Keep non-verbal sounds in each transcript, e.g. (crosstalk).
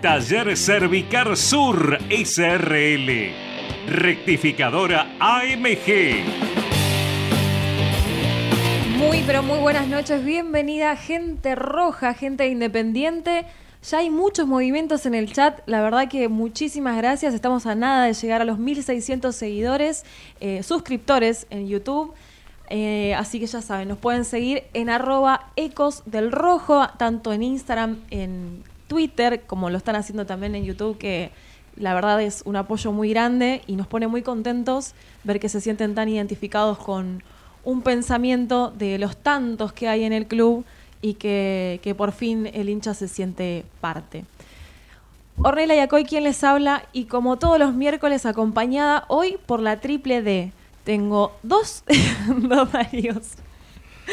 Taller Cervicar Sur SRL. Rectificadora AMG. Muy, pero muy buenas noches. Bienvenida, gente roja, gente independiente. Ya hay muchos movimientos en el chat. La verdad que muchísimas gracias. Estamos a nada de llegar a los 1600 seguidores, eh, suscriptores en YouTube. Eh, así que ya saben, nos pueden seguir en arroba ecos del rojo, tanto en Instagram, en Twitter, como lo están haciendo también en YouTube, que la verdad es un apoyo muy grande y nos pone muy contentos ver que se sienten tan identificados con un pensamiento de los tantos que hay en el club y que, por fin el hincha se siente parte. Ornella Yacoy quien les habla y como todos los miércoles acompañada hoy por la triple D. Tengo dos, (laughs) dos Daríos.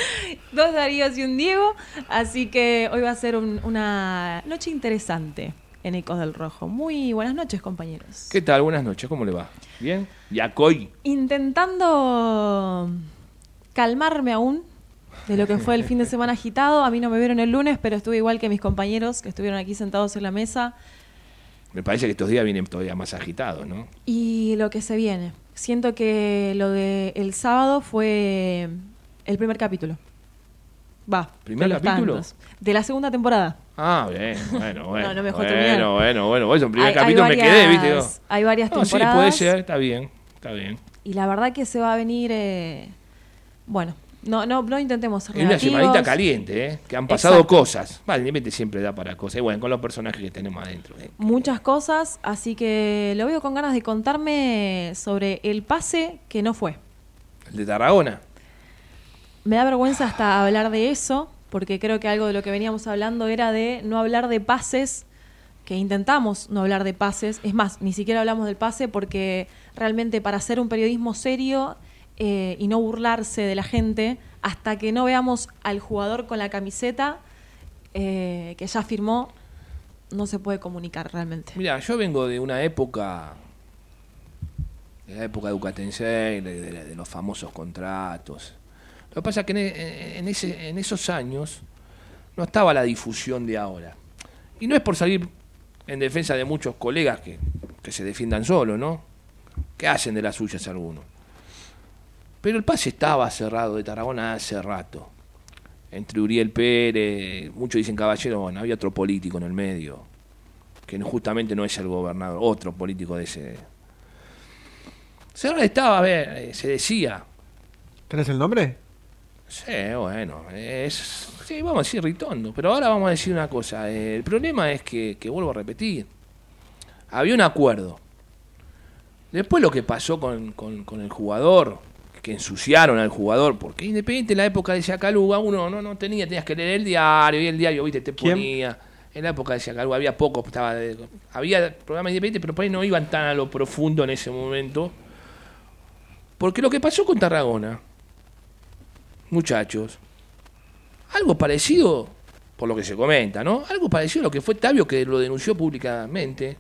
(laughs) Dos Daríos y un Diego, así que hoy va a ser un- una noche interesante en Ecos del Rojo. Muy buenas noches, compañeros. ¿Qué tal? Buenas noches, ¿cómo le va? ¿Bien? Yacoy. Intentando calmarme aún de lo que fue el fin de semana (laughs) agitado. A mí no me vieron el lunes, pero estuve igual que mis compañeros que estuvieron aquí sentados en la mesa. Me parece que estos días vienen todavía más agitados, ¿no? Y lo que se viene. Siento que lo de el sábado fue el primer capítulo. Va. ¿Primer de los capítulo? tantos. De la segunda temporada. Ah, bien, bueno, bueno. (laughs) No, no me dejó bueno, terminar. bueno, bueno, bueno. En primer Hay- hay capítulo me quedé, ¿viste? Digo, Hay varias No, sí, temporadas. puede ser, está bien, está bien. Y la verdad que se va a venir. eh, bueno, no, no, no intentemos ser Es una negativos. semanita caliente, ¿eh? Que han pasado Exacto. cosas. Vale, siempre da para cosas. Y bueno, con los personajes que tenemos adentro. ¿eh? muchas cosas, así que lo veo con ganas de contarme sobre el pase que no fue. El de Tarragona. Me da vergüenza hasta hablar de eso, porque creo que algo de lo que veníamos hablando era de no hablar de pases, que intentamos no hablar de pases. Es más, ni siquiera hablamos del pase porque realmente para hacer un periodismo serio eh, y no burlarse de la gente, hasta que no veamos al jugador con la camiseta eh, que ya firmó, no se puede comunicar realmente. Mira, yo vengo de una época, de la época de Ucatense, de, de- de los famosos contratos. Lo que pasa es que en, e- en esos años no estaba la difusión de ahora. Y no es por salir en defensa de muchos colegas que, que se defiendan solos, ¿no? Que hacen de las suyas algunos. Pero el pase estaba cerrado de Tarragona hace rato. Entre Uriel Pérez, muchos dicen caballero, bueno, había otro político en el medio que justamente no es el gobernador, otro político de ese. Cerrado estaba, a ver, eh, se decía. ¿Tenés el nombre? Sí, bueno, es. Sí, vamos a decir Ritondo. Pero ahora vamos a decir una cosa. eh, el problema es que, que vuelvo a repetir. Había un acuerdo. Después lo que pasó con, con- con el jugador, que ensuciaron al jugador, porque independiente de la época de Yacaluga, uno no, no tenía, tenías que leer el diario, y el diario, viste, te ¿Quién? ponía. En la época de Yacaluga había poco, estaba de- había programas independientes, pero por ahí no iban tan a lo profundo en ese momento. Porque lo que pasó con Tarragona, muchachos, algo parecido, por lo que se comenta, ¿no? Algo parecido a lo que fue Tabio, que lo denunció públicamente.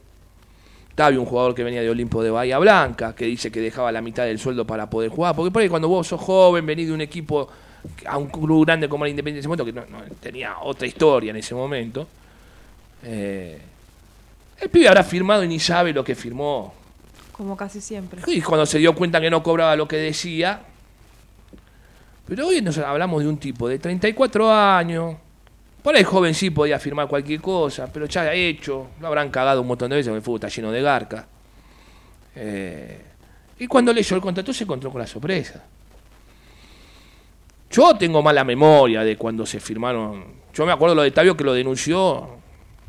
Tabio, un jugador que venía de Olimpo de Bahía Blanca, que dice que dejaba la mitad del sueldo para poder jugar. Porque por ahí cuando vos sos joven, venís de un equipo a un club grande como el Independiente en ese momento, que no, no, tenía otra historia en ese momento. eh, el pibe habrá firmado y ni sabe lo que firmó. Como casi siempre. Y cuando se dio cuenta que no cobraba lo que decía. Pero hoy nos hablamos de un tipo de 34 años, Por ahí el joven sí podía firmar cualquier cosa, pero ya ha hecho, lo habrán cagado un montón de veces, el fútbol está lleno de garca. Eh, y cuando leyó el contrato se encontró con la sorpresa. Yo tengo mala memoria de cuando se firmaron. Yo me acuerdo lo de Tabio que lo denunció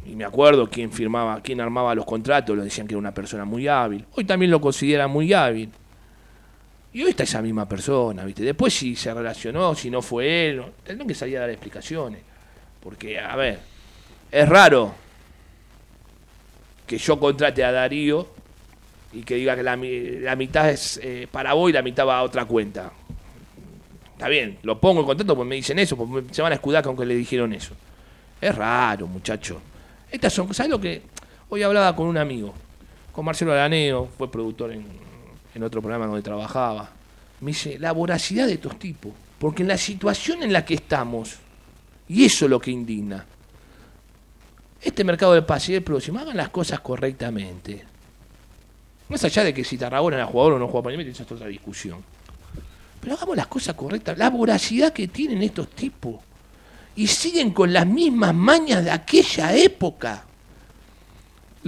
y me acuerdo quién firmaba, quién armaba los contratos, lo decían que era una persona muy hábil. Hoy también lo consideran muy hábil. Y hoy está esa misma persona, ¿viste? Después si se relacionó, si no fue él, tendrán que salir a dar explicaciones. Porque, a ver, es raro que yo contrate a Darío y que diga que la, la mitad es eh, para vos y la mitad va a otra cuenta. Está bien, lo pongo en contrato porque me dicen eso, porque me- se van a escudar con que le dijeron eso. Es raro, muchacho. Estas son, ¿sabes lo que? Hoy hablaba con un amigo, con Marcelo Araneo, fue productor en, en otro programa donde trabajaba. Me dice, la voracidad de estos tipos. Porque en la situación en la que estamos, y eso es lo que indigna, este mercado de pase y el próximo, hagan las cosas correctamente. Más allá de que si Tarragona era jugador o no juega para esa es otra discusión. Pero hagamos las cosas correctas. La voracidad que tienen estos tipos. Y siguen con las mismas mañas de aquella época.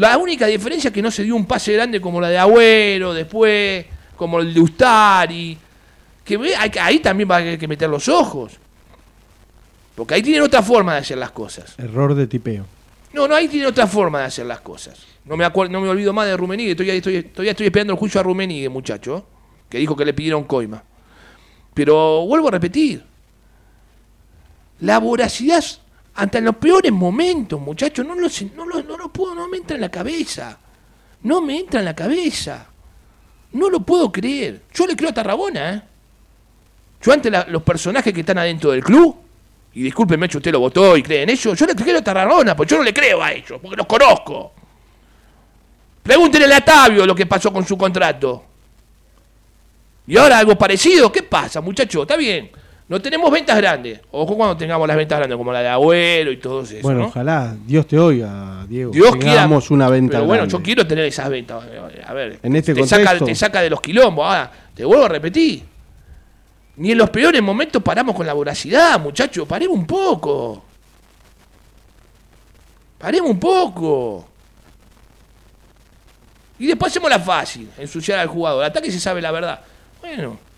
La única diferencia es que no se dio un pase grande como la de Agüero, después, como el de Ustari. Que hay ahí también va a haber que meter los ojos. Porque ahí tienen otra forma de hacer las cosas. Error de tipeo. No, no, ahí tiene otra forma de hacer las cosas. No me acuerdo, no me olvido más de Rumenigue, todavía estoy, todavía estoy esperando el juicio a Rumenigue, muchacho, que dijo que le pidieron coima. Pero vuelvo a repetir. La voracidad ante los peores momentos, muchachos, no lo, sé- no, no lo puedo, no me entra en la cabeza. No me entra en la cabeza. No lo puedo creer. Yo le creo a Tarragona, ¿eh? Yo ante los personajes que están adentro del club, y discúlpenme usted lo votó y cree en ellos, yo le creo a Tarragona, porque yo no le creo a ellos, porque los conozco. Pregúntenle a Tabio lo que pasó con su contrato. Y ahora algo parecido, ¿qué pasa, muchachos? Está bien. No tenemos ventas grandes. Ojo cuando tengamos las ventas grandes, como la de Abuelo y todo eso. bueno, ¿no? ojalá Dios te oiga, Diego. Dios quiera. Tengamos una venta Pero bueno, grande. yo quiero tener esas ventas. A ver, En este te, saca, contexto. te saca de los quilombos. Ahora, te vuelvo a repetir. Ni en los peores momentos paramos con la voracidad, muchachos. Paremos un poco. Paremos un poco. Y después hacemos la fácil, ensuciar al jugador. Hasta que se sabe la verdad. Bueno,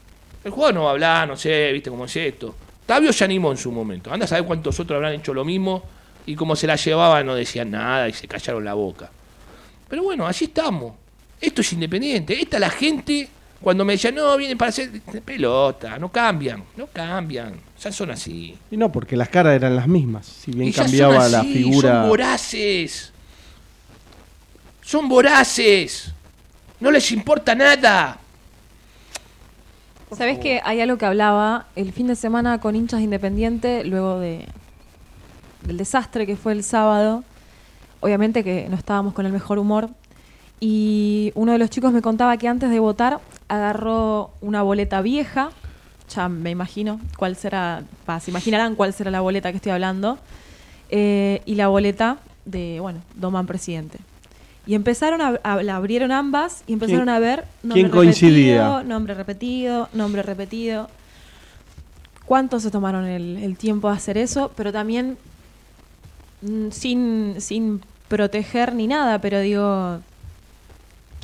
el jugador no va a hablar, no sé, viste cómo es esto. Tabio se animó en su momento. Anda a saber cuántos otros habrán hecho lo mismo y como se la llevaban no decían nada y se callaron la boca. Pero bueno, así estamos. Esto es independiente. Esta la gente, cuando me decían, no, vienen para hacer pelota, no cambian, no cambian. Ya son así. Y no, porque las caras eran las mismas. Si bien Y cambiaba la figura. Son voraces. Son voraces. No les importa nada. ¿Sabés que hay algo que hablaba el fin de semana con hinchas de Independiente luego de del desastre que fue el sábado? Obviamente que no estábamos con el mejor humor. Y uno de los chicos me contaba que antes de votar agarró una boleta vieja. Ya me imagino cuál será, pa, se imaginarán cuál será la boleta que estoy hablando. eh, y la boleta de, bueno, Doman Presidente. Y empezaron a, a- la abrieron ambas y empezaron ¿Quién- a ver quién coincidía? repetido, nombre repetido, nombre repetido. ¿Cuántos se tomaron el, el tiempo de hacer eso? Pero también mm, sin, sin proteger ni nada, pero digo,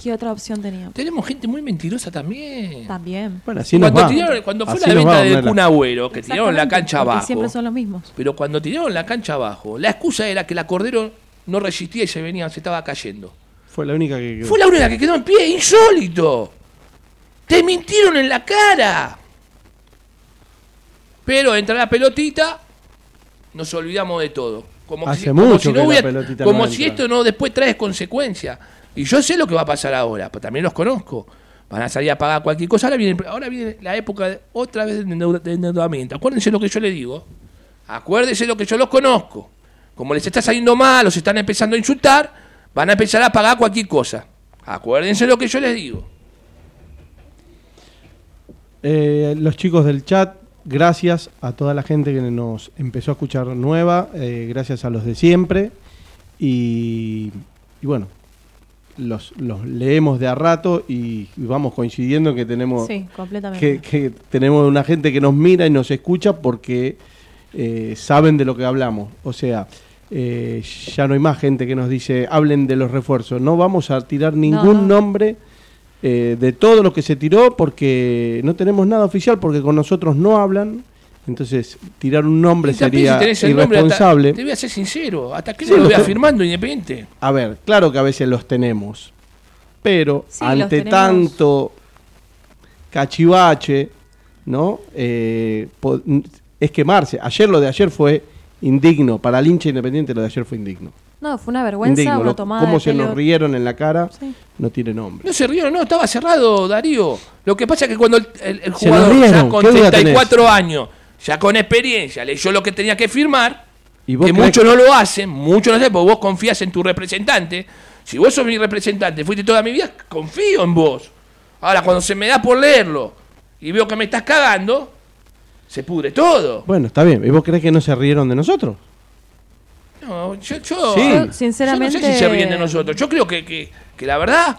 ¿qué otra opción teníamos? Tenemos gente muy mentirosa también. También. Bueno, así nos cuando, va. tiraron- cuando fue Así la nos va, venta del Ornella. Kun Agüero, que tiraron la Exactamente, cancha porque abajo. Siempre son los mismos. Pero cuando tiraron la cancha abajo, la excusa era que la Cordero no resistía y se venía, se estaba cayendo. Fue la única que quedó. Fue la única que quedó en pie, insólito. Te mintieron en la cara. Pero entra la pelotita, nos olvidamos de todo. Como Hace si, como mucho si no que la hubiera- pelotita como no si esto no después trae consecuencias. Y yo sé lo que va a pasar ahora, pero también los conozco. Van a salir a pagar cualquier cosa. Ahora viene, ahora viene la época de- otra vez de endeu- de endeudamiento. Acuérdense lo que yo le digo. Acuérdense lo que yo los conozco. Como les está saliendo mal se están empezando a insultar, van a empezar a pagar cualquier cosa. Acuérdense lo que yo les digo. Eh, los chicos del chat, gracias a toda la gente que nos empezó a escuchar nueva, eh, gracias a los de siempre. Y, y bueno, los, los leemos de a rato y, y vamos coincidiendo que tenemos, Sí, completamente. que, que tenemos una gente que nos mira y nos escucha porque eh, saben de lo que hablamos. O sea, eh, ya no hay más gente que nos dice, hablen de los refuerzos. No vamos a tirar ningún no. nombre eh, de todo lo que se tiró porque no tenemos nada oficial, porque con nosotros no hablan. Entonces, tirar un nombre sería si el nombre, hasta- irresponsable. te voy a ser sincero, hasta que Sí, no lo lo veas te- firmando Independiente. A ver, claro que a veces los tenemos, pero Sí, ante tanto cachivache, ¿no? Eh, es quemarse. Ayer lo de ayer fue indigno. Para el hincha independiente lo de ayer fue indigno. No, fue una vergüenza, indigno. una Lo- tomada cómo de se nos rieron en la cara Sí. no tiene nombre. No se rieron, no, estaba cerrado, Darío. Lo que pasa es que cuando el, el- el Se jugador ya con ¿qué duda 34 años, ya con experiencia, leyó lo que tenía que firmar, ¿Y vos que muchos no lo hacen, muchos no lo hacen, porque vos confías en tu representante. Si vos sos mi representante, fuiste toda mi vida, confío en vos. Ahora, cuando se me da por leerlo y veo que me estás cagando, se pudre todo. Bueno, está bien. ¿Y vos crees que no se rieron de nosotros? No, yo, yo, Sí. yo Yo, sinceramente, no sé si se ríen de nosotros. Yo creo que, que, que la verdad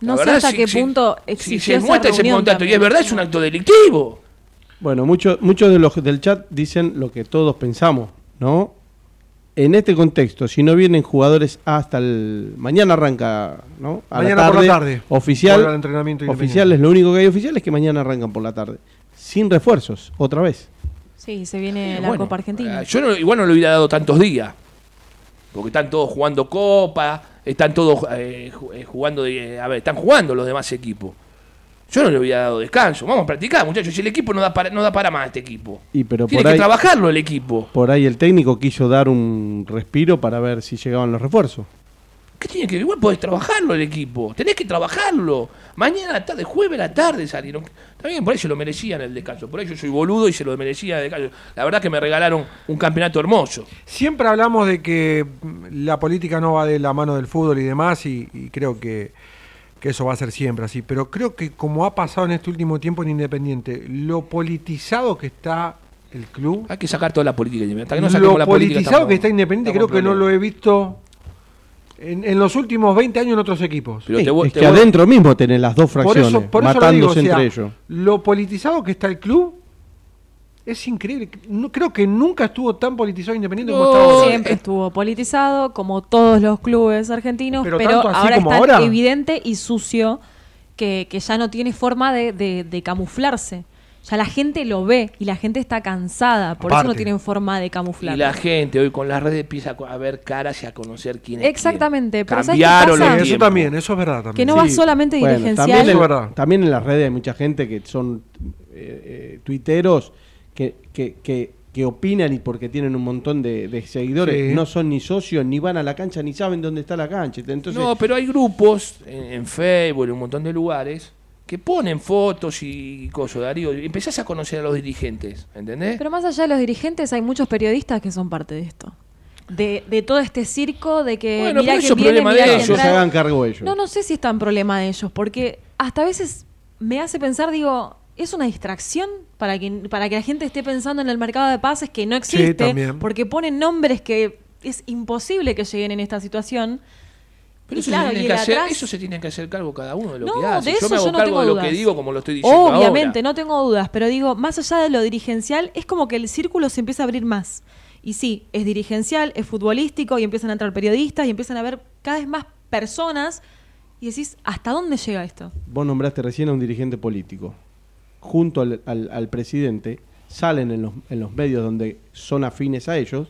no La sé verdad, hasta si- qué si- punto si se esa muestra ese reunión contacto y es también. verdad, es un acto delictivo. Bueno, muchos muchos de los del chat dicen lo que todos pensamos, ¿no? En este contexto, si no vienen jugadores hasta el mañana arranca, ¿no? A Mañana por la tarde. Oficial. Entrenamiento oficial es lo único que hay oficial es que mañana arrancan por la tarde, sin refuerzos, otra vez. Sí, se viene Eh, la bueno, Copa Argentina. eh, Yo no- igual no le hubiera dado tantos días. Porque están todos jugando Copa, están todos eh, eh, jugando, de- a ver, están jugando los demás equipos. Yo no le hubiera dado descanso. Vamos a practicar, muchachos. Si el equipo no da para, no da para más este equipo. Y pero Tiene por que ahí, trabajarlo el equipo. por ahí el técnico quiso dar un respiro para ver si llegaban los refuerzos. ¿Qué tiene que ver? Igual podés trabajarlo el equipo. Tenés que trabajarlo. Mañana a la tarde, jueves a la tarde salieron. Bien, por ahí se lo merecían el descanso. Por ahí yo soy boludo y se lo merecía el descanso. La verdad que me regalaron un campeonato hermoso. Siempre hablamos de que la política no va de la mano del fútbol y demás, y, y creo que, que eso va a ser siempre así. Pero creo que como ha pasado en este último tiempo en Independiente, lo politizado que está el club, Hay que sacar toda la política. Hasta que no lo la politizado que está Independiente, creo que no lo he visto en, en los últimos 20 años en otros equipos. Pero Sí, te voy- es te que voy- adentro mismo tenés las dos Por fracciones, por eso lo matándose digo, o sea, entre ellos. lo politizado que está el club es increíble. No, creo que nunca estuvo tan politizado Independiente como está No, ahora. Siempre eh, estuvo politizado, como todos los clubes argentinos, Pero pero, tanto así ahora como es tan ahora. evidente y sucio que, que ya no tiene forma de, de- de camuflarse. Ya la gente lo ve y la gente está cansada, por eso no tienen forma de Y camuflar. la gente hoy con las redes empieza a ver caras y a conocer quién es Exactamente, quién. pero ¿sabes qué Cambiaron pasa? Eso también, eso es verdad también. Que no va solamente bueno, dirigencial. También, verdad. también en las redes hay mucha gente que son eh, eh, tuiteros que, que, que, que opinan y porque tienen un montón de, de seguidores Sí. no son ni socios, ni van a la cancha, ni saben dónde está la cancha. Entonces, no, pero hay grupos en, en Facebook, en un montón de lugares, que ponen fotos y cosas, Darío. y Empezás a conocer a los dirigentes, ¿entendés? Pero más allá de los dirigentes, hay muchos periodistas que son parte de esto. De, de todo este circo de que Bueno, mira pero que eso es viene, problema mirá de que ellos. se hagan cargo ellos. No, no sé si es tan problema de ellos, porque hasta a veces me hace pensar, digo, es una distracción para que, para que la gente esté pensando en el mercado de pases que no existe, porque ponen nombres que es imposible que lleguen en esta situación. Pero eso, claro, se y tiene que hacer, atrás- eso se tiene que hacer cargo cada uno de lo No, que hace. de eso yo me hago yo no cargo tengo de lo que digo como lo estoy diciendo Obviamente, ahora. no tengo dudas, pero digo, más allá de lo dirigencial, es como que el círculo se empieza a abrir más. Y sí, es dirigencial, es futbolístico, y empiezan a entrar periodistas, y empiezan a ver cada vez más personas, y decís, ¿hasta dónde llega esto? Vos nombraste recién a un dirigente político. Junto al, al- al presidente, salen en los, en los medios donde son afines a ellos,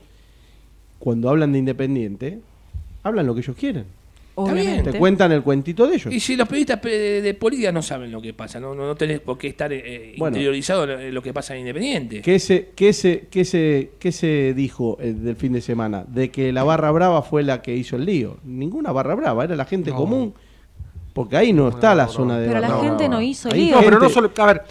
cuando hablan de Independiente, hablan lo que ellos quieren. Obviamente. Te cuentan el cuentito de ellos. Y si los periodistas pe- de, de política no saben lo que pasa, no, no, no tenés por qué estar eh, Bueno. interiorizado en lo que pasa en Independiente. ¿Qué se, qué se, qué se, qué se dijo eh, del fin de semana? De que la barra brava fue la que hizo el lío. Ninguna barra brava, era la gente No. común. Porque ahí no está la no, zona de Pero la barra gente brava. no hizo lío. No, pero no gente- solo. A ver,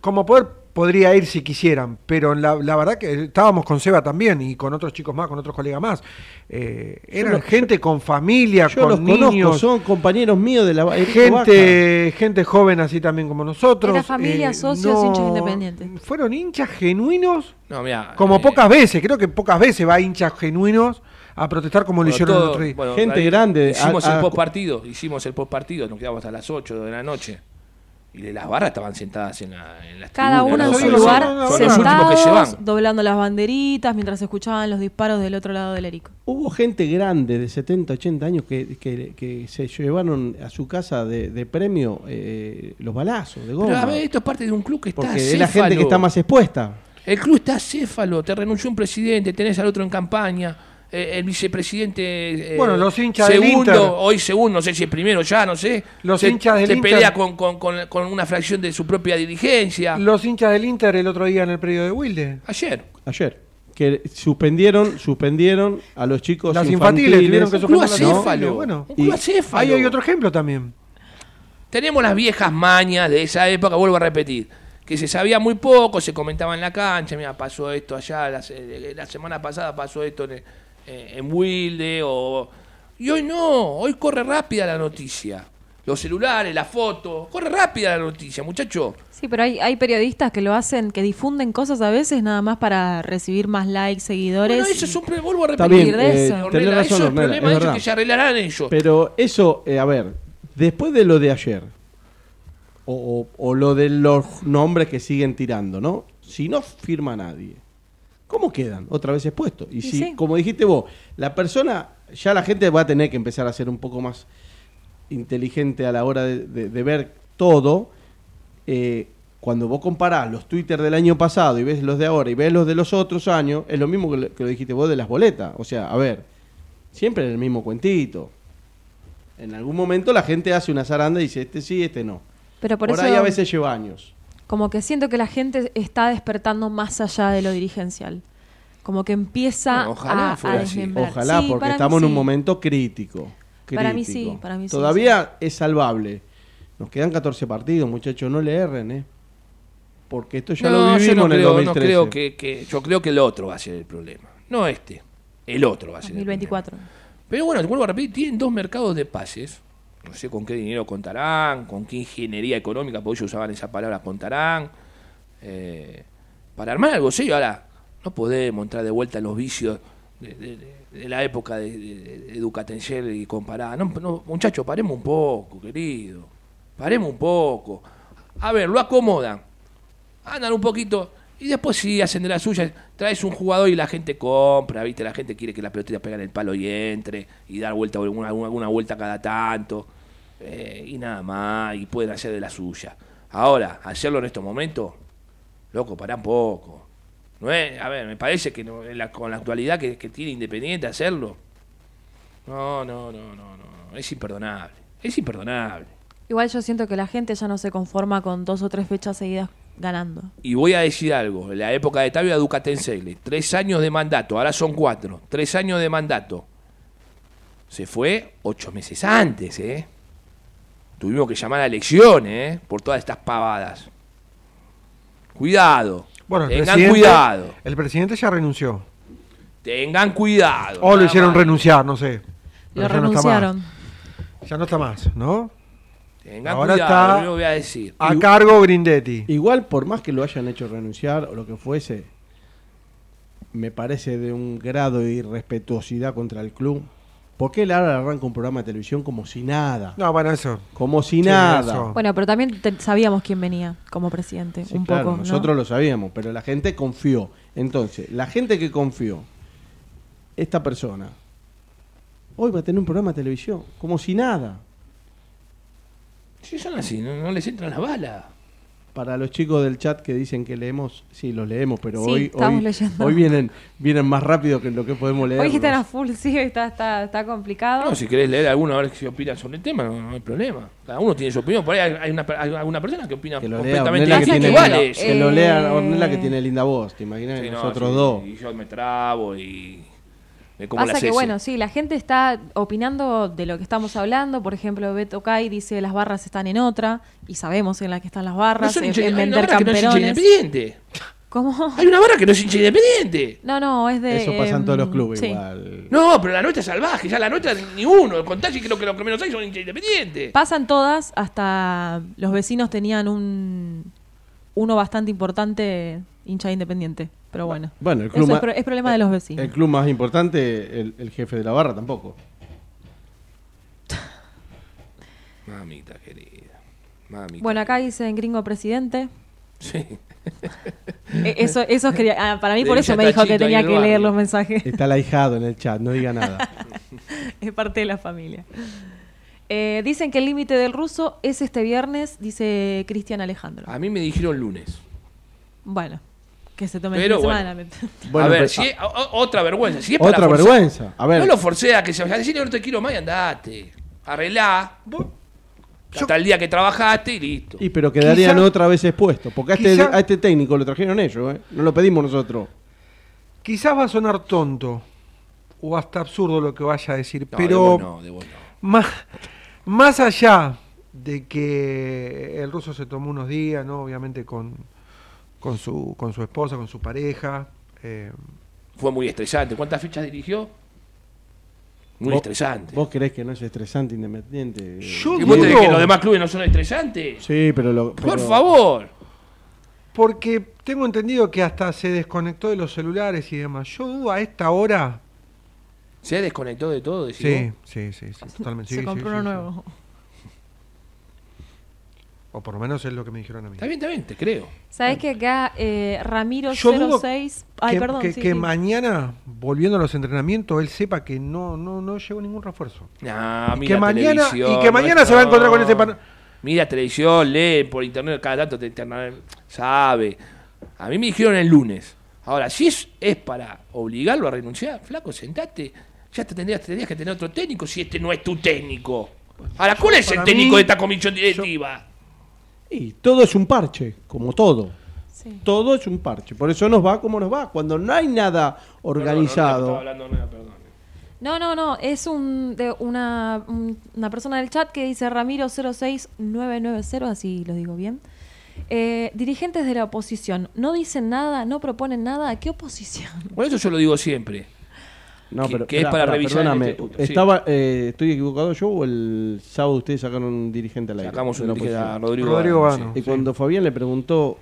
como poder podría ir si quisieran, pero la, la verdad que estábamos con Seba también y con otros chicos más, con otros colegas más. Eh, eran gente con familia, Yo los con conozco, niños, son compañeros míos de la Baja. gente, gente joven así también como nosotros. Era familia, socios, hinchas independientes. Fueron hinchas genuinos No, mirá, como eh, pocas veces, creo que pocas veces va hinchas genuinos a protestar como lo hicieron todo- el otro día. bueno, Gente ahí grande, Hicimos a- el post partido, hicimos el post partido, nos quedamos hasta las 8 de la noche. Y las barras estaban sentadas en, la, en las Cada tribunas, uno en su los- lugar, son los- son los últimos que se van. sentados, doblando las banderitas mientras escuchaban los disparos del otro lado del Erico. Hubo gente grande de 70, 80 años que, que- que se llevaron a su casa de, de premio eh, los balazos de goma. Pero a ver, esto es parte de un club que está porque es la gente que está más expuesta. El club está céfalo, te renunció un presidente, tenés al otro en campaña, eh, el vicepresidente. eh, Bueno, los hinchas del segundo, Inter. hoy segundo, no sé si es primero ya, no sé. Los se, hinchas del se Inter. pelea con, con- con- con una fracción de su propia dirigencia. Los hinchas del Inter el otro día en el predio de Wilde. Ayer. Ayer. Que suspendieron, suspendieron a los chicos Las infantiles tuvieron que Un club acéfalo. infantiles, Bueno, un club Y- acéfalo. ahí hay otro ejemplo también. Tenemos las viejas mañas de esa época, vuelvo a repetir, que se sabía muy poco, se comentaba en la cancha, mira, pasó esto allá, la, se- la semana pasada pasó esto en, eh, en Wilde, o... y hoy no, hoy corre rápida la noticia. Los celulares, la foto, corre rápida la noticia, muchacho. Sí, pero hay, hay periodistas que lo hacen, que difunden cosas a veces nada más para recibir más likes, seguidores. Bueno, eso es un problema, vuelvo a repetir. bien, de eh, eso. tenés Ornella, razón, eso es Ornella, problema es de ellos que se arreglarán ellos. Pero eso, eh, a ver, después de lo de ayer, o, o- o lo de los nombres que siguen tirando, ¿no? Si no firma nadie, ¿cómo quedan? Otra vez expuestos. Y Y si, sí. como dijiste vos, la persona, ya la gente va a tener que empezar a ser un poco más inteligente a la hora de, de- de ver todo. eh, cuando vos comparás los Twitter del año pasado y ves los de ahora y ves los de los otros años, es lo mismo que lo, que lo dijiste vos de las boletas. O sea, a ver, siempre en el mismo cuentito. En algún momento la gente hace una zaranda y dice, este sí, este no. Pero por, Por, eso, ahí a veces lleva años. Como que siento que la gente está despertando más allá de lo dirigencial. Como que empieza Bueno, ojalá a, a fuera así. Ojalá, Sí, porque estamos en un momento crítico. Para mí sí, para mí sí, Todavía es salvable. Nos quedan 14 partidos, muchachos, no le erren, ¿eh? Porque esto ya lo No, yo vivimos no en el creo, no 2013. creo que, que- yo creo que el otro va a ser el problema. No este, el otro va a ser el problema. 2024. Pero bueno, te vuelvo a repetir, tienen dos mercados de pases. No sé con qué dinero contarán, con qué ingeniería económica, porque ellos usaban esa palabra, contarán. eh, para armar algo serio. Ahora, no podemos entrar de vuelta en los vicios de, la época de, de, y comparar. No, no, muchachos, paremos un poco, querido. Paremos un poco. A ver, lo acomodan. Andan un poquito. Y después sí, hacen de la suya. Traes un jugador y la gente compra, ¿viste? La gente quiere que la pelotita pegue en el palo y entre. Y dar vuelta, una, una- una vuelta cada tanto. Eh, y nada más. Y pueden hacer de la suya. Ahora, hacerlo en estos momentos, loco, pará un poco. No es, a ver, me parece que no- en la- con la actualidad que, que tiene Independiente hacerlo. No, no, no, no, no. Es imperdonable. Es imperdonable. Igual yo siento que la gente ya no se conforma con dos o tres fechas seguidas ganando. Y voy a decir algo, en la época de Tabio Ducatensegle, tres años de mandato, ahora son cuatro, tres años de mandato. Se fue ocho meses antes, ¿eh? Tuvimos que llamar a elecciones, ¿eh? Por todas estas pavadas. Cuidado. Bueno, el Tengan presidente, cuidado. el presidente ya renunció. Tengan cuidado. O lo hicieron más. renunciar, no sé. Lo Pero ya no está renunciaron. más. Ya no está más, ¿no? Tengan Ahora cuidado, está- lo voy a decir. A cargo Grindetti. Igual, por más que lo hayan hecho renunciar o lo que fuese, me parece de un grado de irrespetuosidad contra el club. ¿Por qué él ahora arranca un programa de televisión como si nada? No, bueno, eso. Como si Sí, nada. eso. Bueno, pero también te- sabíamos quién venía como presidente, Sí, un claro, poco. ¿no? nosotros lo sabíamos, pero la gente confió. Entonces, la gente que confió, esta persona, hoy va a tener un programa de televisión, como si nada. Si son así, no, no les entran las balas. Para los chicos del chat que dicen que leemos, sí, los leemos, pero Sí, hoy, estamos hoy, leyendo. hoy vienen, vienen más rápido que lo que podemos leer. Hoy están a full, sí, está, está, está complicado. No, si querés leer alguno a ver qué opina sobre el tema, no, no hay problema. Cada uno tiene su opinión. Por ahí hay, una, hay alguna persona que opina Que lo lea completamente Ornella que tiene, que- lo lea Eh, Ornella que tiene linda voz, ¿te imaginas? Sí, no, Nosotros sí, dos. Y yo me trabo y Pasa que, bueno, sí, la gente está opinando de lo que estamos hablando. Por ejemplo, Beto Kai dice las barras están en otra, y sabemos en la que están las No barras, son en, hincha- en hay una vender barra que no hincha independiente. ¿Cómo? Hay una barra que no es hincha independiente. No, no, es de... Eso pasa en todos los em, clubes sí. igual. No, pero la nuestra es salvaje, ya la nuestra ni uno. El contagio creo que lo que menos hay son hinchas independientes. Pasan todas, hasta los vecinos tenían un uno bastante importante hincha independiente. Pero bueno, Bueno, el Eso club, es, ma- pro- es problema de los vecinos. el club más importante, el, el jefe de la barra tampoco. (laughs) Mamita querida. Mami. Bueno, acá dicen gringo presidente. Sí. Eh, Eso, eso quería, ah, para mí por eso me dijo que tenía que leer los mensajes. Está el ahijado en el chat, no diga nada. (laughs) es parte de la familia. Eh, dicen que el límite del ruso es este viernes, dice Cristian Alejandro. A mí me dijeron lunes. Bueno, que se tome Pero el fin de bueno. semana. Bueno, a ver, pero- si es- o- otra vergüenza. Si es para Otra forzar- vergüenza. A ver. No lo forcé a que se vaya. Decirle no te quiero más y andate. Arreglá. Hasta el día que trabajaste y listo. Y pero quedarían Quizá- otra vez expuestos. Porque a este, a este técnico lo trajeron ellos, ¿eh? No lo pedimos nosotros. Quizás va a sonar tonto o hasta absurdo lo que vaya a decir, No, de pero vos no, de vos no. más, más allá de que el ruso se tomó unos días, ¿no? Obviamente con, con, su, con su esposa, con su pareja. eh, Fue muy estresante. ¿Cuántas fichas dirigió? Muy ¿Vos- estresante. ¿Vos creés que no es estresante Independiente? Yo ¿Y vos te dudo- que los demás clubes no son estresantes? Sí, pero lo. Por pero- favor. porque tengo entendido que hasta se desconectó de los celulares y demás. Yo dudo a esta hora. Se desconectó de todo. decís Sí, sí, sí, sí, totalmente. sí, se sí, compró sí, uno sí. nuevo. O por lo menos es lo que me dijeron a mí. Está bien, está bien, te creo. ¿Sabes que acá eh, Ramiro Yo dudo 06... Ay, que, perdón. que- sí, que sí. mañana, volviendo a los entrenamientos, él sepa que no, no, no llegó ningún refuerzo. Nah, Y mira que mañana- televisión, y que mañana no se va a encontrar con ese pan- Mira televisión, lee por internet, cada tanto te internet sabe. A mí me dijeron el lunes. Ahora, si es, es para obligarlo a renunciar, flaco, sentate. Ya te tendrías, tendrías que tener otro técnico si este no es tu técnico. Ahora, ¿cuál es el técnico mí- de esta comisión directiva? Y todo es un parche, como todo. Sí. Todo es un parche. Por eso nos va como nos va. Cuando no hay nada organizado. Perdón, no, no, no, estaba hablando, no, perdón. No, no, no, es un, de una, un- una persona del chat que dice Ramiro 06990, así lo digo bien. Eh, dirigentes de la oposición no dicen nada, no proponen nada. ¿Qué oposición? Por eso yo lo digo siempre. No, que- pero, que es para revisar Perdóname, este punto, sí. estaba, eh, ¿estoy equivocado yo o el sábado ustedes sacaron un dirigente al aire? Sacamos de un la dirigente a? Rodrigo, Rodrigo Bano, Bano. sí. Y cuando Fabián le preguntó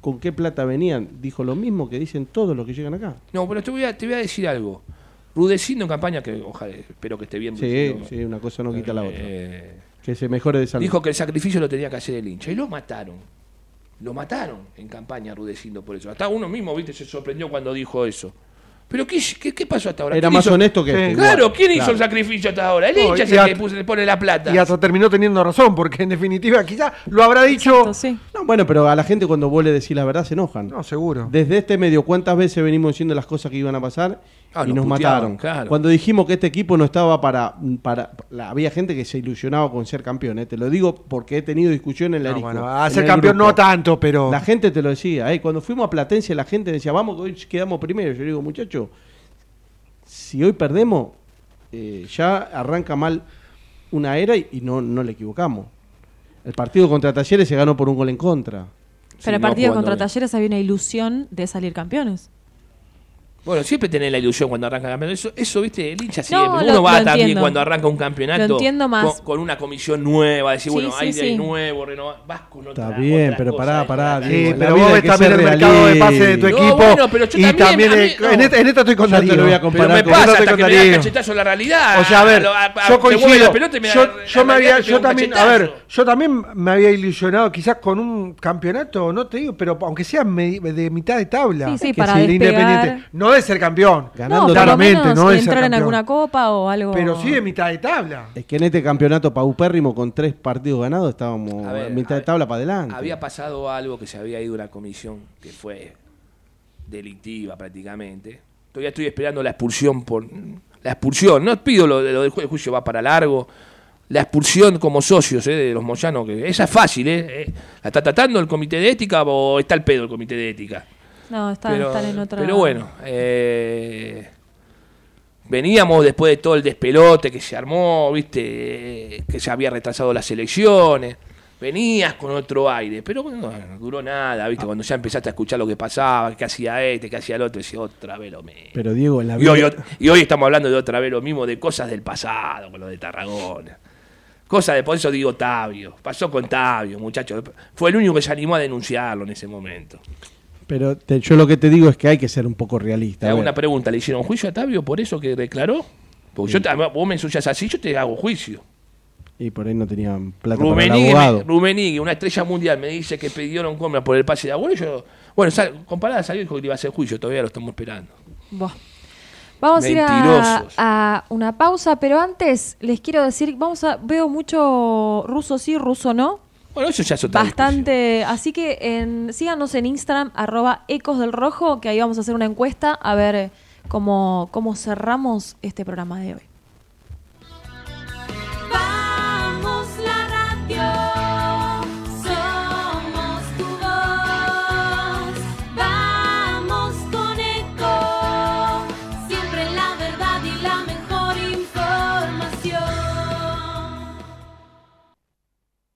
con qué plata venían, dijo lo mismo que dicen todos los que llegan acá. No, pero te voy a, te voy a decir algo. Rudecindo en campaña, que ojalá, espero que esté bien. Sí, Rudecindo. sí, una cosa no quita la otra. Eh, Que se mejore de salud. Dijo que el sacrificio lo tenía que hacer el hincha. Y lo mataron. Lo mataron en campaña Rudecindo por eso. Hasta uno mismo, viste, se sorprendió cuando dijo eso. Pero ¿qué, qué, qué pasó hasta ahora? Era ¿Quién más hizo- honesto que Sí. este, Claro. ¿quién hizo el sacrificio hasta ahora? El No, hincha y es el a- que puso- le pone la plata. Y hasta terminó teniendo razón, porque en definitiva quizás lo habrá dicho. Exacto, sí. No, bueno, pero a la gente cuando vos le decís la verdad se enojan. No, seguro. Desde este medio, ¿cuántas veces venimos diciendo las cosas que iban a pasar Ah, y nos nos puteaban, mataron? claro. Cuando dijimos que este equipo no estaba para... para la- había gente que se ilusionaba con ser campeón, ¿eh? te lo digo porque he tenido discusión en la No, bueno, en a ser campeón grupo. no tanto, pero. La gente te lo decía, ¿eh? cuando fuimos a Platense la gente decía, vamos que hoy quedamos primero. Yo digo, muchacho, si hoy perdemos, eh, ya arranca mal una era y, y no, no le equivocamos. El partido contra Talleres se ganó por un gol en contra. Pero el partido contra bien. Talleres había una ilusión de salir campeones. Bueno, siempre tenés la ilusión cuando arranca el campeonato. Eso, eso viste, el hincha No, siempre. lo- Uno va lo también entiendo. cuando arranca un campeonato. Lo entiendo más. Con, con una comisión nueva, decir, Sí, bueno, sí, hay de sí. nuevo, renovar. Vas con otra Está bien, otra pero cosa, pará, pará, Sí, pero vos ves también el mercado de pase de tu No, equipo. bueno, pero yo y también, también, mí- no. en, esta, en esta estoy con te lo Darío. voy a Pero comparar me con- pasa hasta estoy que me da Darío. cachetazo la realidad. O sea, a ver, lo- a- a- yo coincido. me yo, me había, yo también, a ver, yo también me había ilusionado quizás con un campeonato, no te digo, pero aunque sea me- de mitad de tabla. Sí, sí, para. Independiente, no de ser campeón, Ganando no, por lo claramente, menos no entrar en campeón. alguna copa o algo. pero sí de mitad de tabla. Es que en este campeonato paupérrimo con tres partidos ganados estábamos A ver, mitad a de tabla para adelante. Había pasado algo que se había ido una comisión que fue delictiva prácticamente. Todavía estoy esperando la expulsión por la expulsión. No pido lo, de- lo del ju- el juicio va para largo. La expulsión como socios eh, de los Moyanos, que esa es fácil, ¿eh? Eh, ¿La está tratando el comité de ética o está el pedo el comité de ética? No, están, pero, están en otra. pero bueno, eh, veníamos después de todo el despelote que se armó, viste, eh, que se había retrasado las elecciones. Venías con otro aire, pero bueno, no duró nada, viste, cuando ya empezaste a escuchar lo que pasaba, que hacía este, que hacía el otro, decía otra vez lo mismo. Pero Diego, la Y hoy, y hoy estamos hablando de otra vez lo mismo, de cosas del pasado, con lo de Tarragona. Cosas de, por eso digo Tabio. Pasó con Tabio, muchachos. Fue el único que se animó a denunciarlo en ese momento. Pero te- yo lo que te digo es que hay que ser un poco Te realista. a hago una pregunta, ¿le hicieron juicio a Tabio por eso que declaró? Porque yo te- vos me ensucias así, yo te hago juicio. Y por ahí no tenían plata para el abogado. Una estrella mundial, me dice que pidieron compra por el pase de abuelo. Yo, bueno, sal, comparada salió y dijo que iba a hacer juicio, todavía lo estamos esperando. Buah. Vamos a ir a, a una pausa, pero antes les quiero decir, vamos a, veo mucho ruso sí, ruso no. Bueno, eso ya es otra discusión. Bastante, así que en, síganos en Instagram, arroba ecos del rojo, que ahí vamos a hacer una encuesta a ver eh, cómo, cómo cerramos este programa de hoy.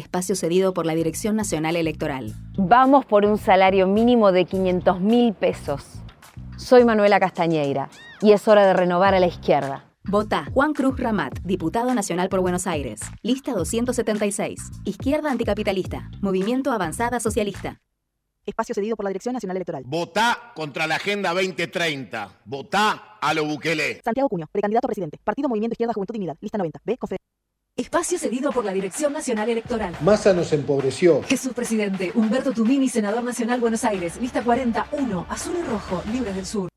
Espacio cedido por la Dirección Nacional Electoral. Vamos por un salario mínimo de 500 mil pesos. Soy Manuela Castañeira y es hora de renovar a la izquierda. Vota Juan Cruz Ramat, diputado nacional por Buenos Aires. Lista 276. Izquierda anticapitalista. Movimiento Avanzada Socialista. Espacio cedido por la Dirección Nacional Electoral. Votá contra la Agenda 2030. Votá a lo Bukele. Santiago Cuño, precandidato a presidente. Partido Movimiento Izquierda Juventud Dignidad. Lista 90. B. Confe- Espacio cedido por la Dirección Nacional Electoral. Massa nos empobreció. Jesús Presidente, Humberto Tumini, Senador Nacional Buenos Aires, lista 41, azul y rojo, libres del sur.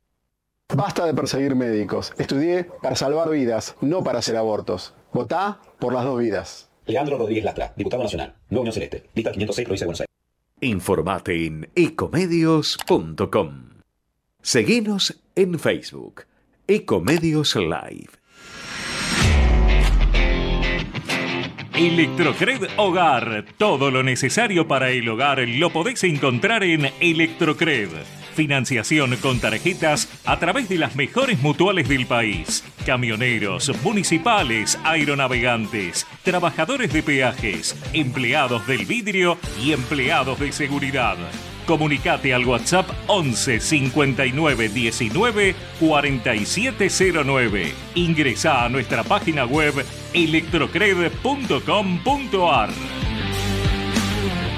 Basta de perseguir médicos. Estudié para salvar vidas, no para hacer abortos. Votá por las dos vidas. Leandro Rodríguez Lastra, diputado nacional, Nueva Unión Celeste, lista 506, provincia de Buenos Aires. Informate en ecomedios.com. Seguinos en Facebook. Ecomedios Live. Electrocred Hogar. Todo lo necesario para el hogar lo podés encontrar en Electrocred. Financiación con tarjetas a través de las mejores mutuales del país. Camioneros, municipales, aeronavegantes, trabajadores de peajes, empleados del vidrio y empleados de seguridad. Comunicate al WhatsApp 11 59 19 4709. Ingresa a nuestra página web electrocred.com.ar.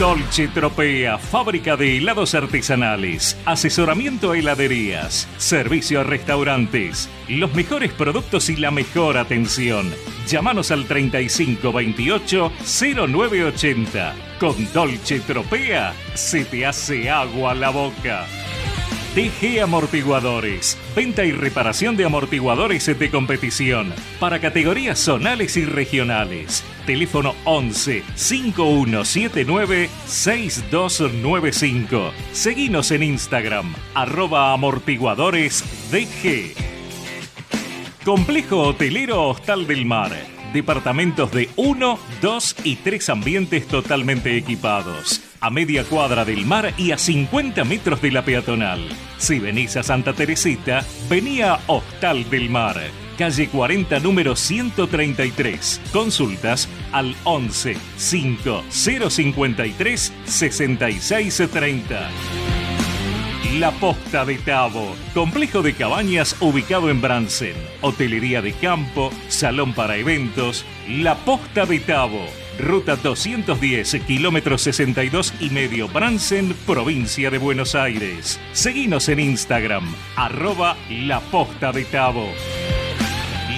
Dolce Tropea, fábrica de helados artesanales, asesoramiento a heladerías, servicio a restaurantes, los mejores productos y la mejor atención. Llámanos al 3528 0980. Con Dolce Tropea se te hace agua la boca. TG Amortiguadores. Venta y reparación de amortiguadores de competición para categorías zonales y regionales. Teléfono 11 5179 6295. Seguinos en Instagram, arroba amortiguadores DG. Complejo Hotelero Hostal del Mar. Departamentos de 1, 2 y 3 ambientes totalmente equipados. A media cuadra del mar y a 50 metros de la peatonal. Si venís a Santa Teresita, vení a Hostal del Mar. Calle 40, número 133. Consultas al 11 5 053 6630. La Posta de Tabo, complejo de cabañas ubicado en Bransen, hotelería de campo, salón para eventos, La Posta de Tabo, ruta 210, kilómetro 62 y medio Bransen, provincia de Buenos Aires. Seguinos en Instagram, arroba La Posta de Tabo.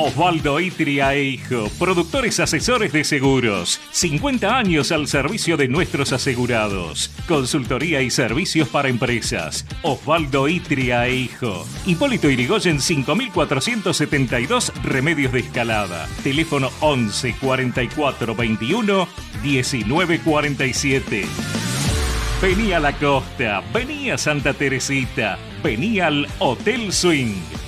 Osvaldo Itria e Hijo, productores asesores de seguros. 50 años al servicio de nuestros asegurados. Consultoría y servicios para empresas. Osvaldo Itria e Hijo. Hipólito Irigoyen 5472, Remedios de Escalada. Teléfono 11 44 21 19 47. Vení a la costa, vení a Santa Teresita, vení al Hotel Swing.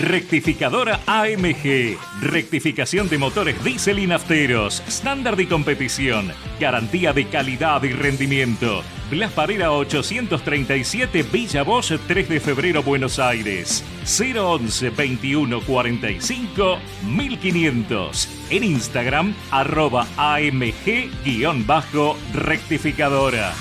Rectificadora AMG. Rectificación de motores diésel y nafteros. Estándar de competición. Garantía de calidad y rendimiento. Blas Parera 837 Villa Bosch 3 de febrero Buenos Aires. 011 21 45 1500. En Instagram arroba AMG-rectificadora.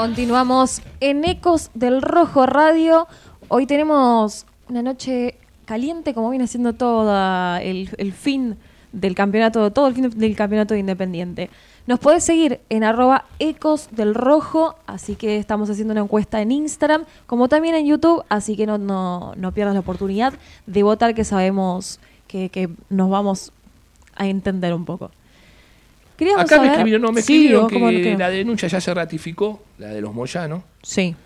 Continuamos en Ecos del Rojo Radio. Hoy tenemos una noche caliente, como viene siendo todo el, fin del campeonato, todo el fin del campeonato de Independiente. Nos podés seguir en arroba Ecos del Rojo, así que estamos haciendo una encuesta en Instagram, como también en YouTube, así que no, no, no pierdas la oportunidad de votar, que sabemos que nos vamos a entender un poco. Queríamos Acá me escribieron, no, me Sí, escribieron ¿cómo que no? la denuncia ya se ratificó, la de los Moyanos. Sí.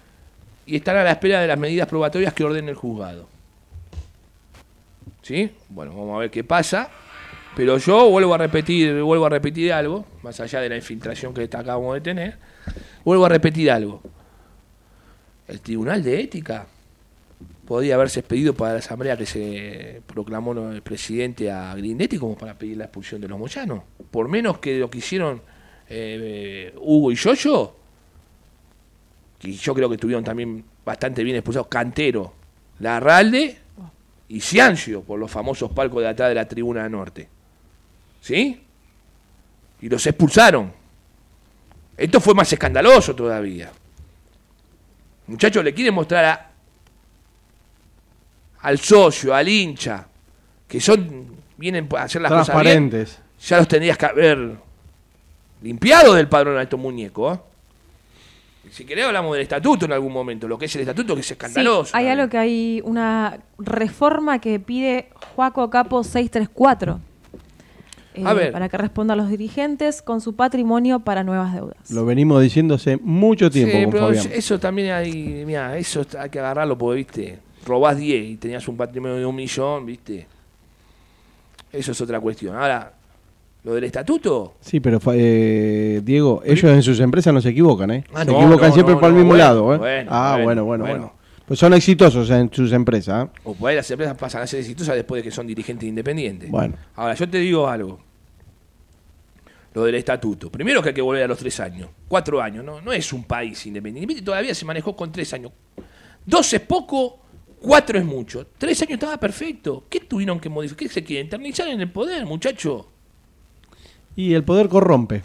Y están a la espera de las medidas probatorias que ordene el juzgado. ¿Sí? Bueno, vamos a ver qué pasa. Pero yo vuelvo a repetir, vuelvo a repetir algo, más allá de la infiltración que acabamos de tener, vuelvo a repetir algo. El Tribunal de Ética podía haberse expedido para la asamblea que se proclamó el presidente a Grindetti como para pedir la expulsión de los Moyanos. Por menos que lo que hicieron eh, Hugo y Yoyo, que yo creo que estuvieron también bastante bien expulsados, Cantero, Larralde y Ciancio, por los famosos palcos de atrás de la tribuna norte. ¿Sí? Y los expulsaron. Esto fue más escandaloso todavía. Muchachos, le quieren mostrar a- al socio, al hincha, que son vienen a hacer las cosas bien. Transparentes. Ya los tendrías que haber limpiado del padrón a estos muñecos. ¿eh? Si querés hablamos del estatuto en algún momento, lo que es el estatuto que es Sí, escandaloso. hay algo que hay una reforma que pide Juaco Capo 634. eh, A ver. Para que responda a los dirigentes con su patrimonio para nuevas deudas. Lo venimos diciendo hace mucho tiempo Sí, con pero Fabián. eso también hay, mira, eso hay que agarrarlo porque, viste, robás 10 y tenías un patrimonio de un millón, viste. Eso es otra cuestión. Ahora, lo del estatuto, Sí, pero eh, Diego, ellos en sus empresas no se equivocan, ¿eh? Ah, se no, equivocan no, siempre no, para el mismo bueno, lado, ¿eh? bueno, ah, bueno, bueno, bueno. Pues son exitosos en sus empresas, ¿eh? o por ahí las empresas pasan a ser exitosas después de que son dirigentes independientes. Bueno. Ahora, yo te digo algo. Lo del estatuto. Primero que hay que volver a los tres años. Cuatro años, ¿no? No es un país independiente. Independiente Todavía se manejó con tres años. Dos es poco, cuatro es mucho. Tres años estaba perfecto. ¿Qué tuvieron que modificar? ¿Qué se quiere? Eternizar en el poder, muchacho. Y el poder corrompe.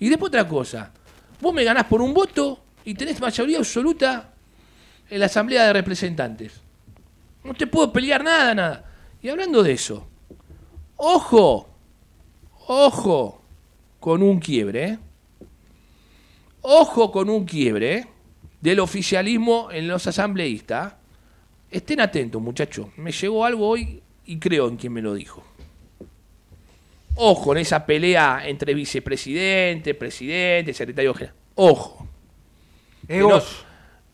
Y después otra cosa. Vos me ganás por un voto y tenés mayoría absoluta en la Asamblea de Representantes. No te puedo pelear nada, nada. Y hablando de eso, ojo, ojo con un quiebre, ¿eh? Ojo con un quiebre del oficialismo en los asambleístas. Estén atentos, muchachos. Me llegó algo hoy y creo en quien me lo dijo. Ojo en esa pelea entre vicepresidente, presidente, secretario general. Ojo. No- Egos.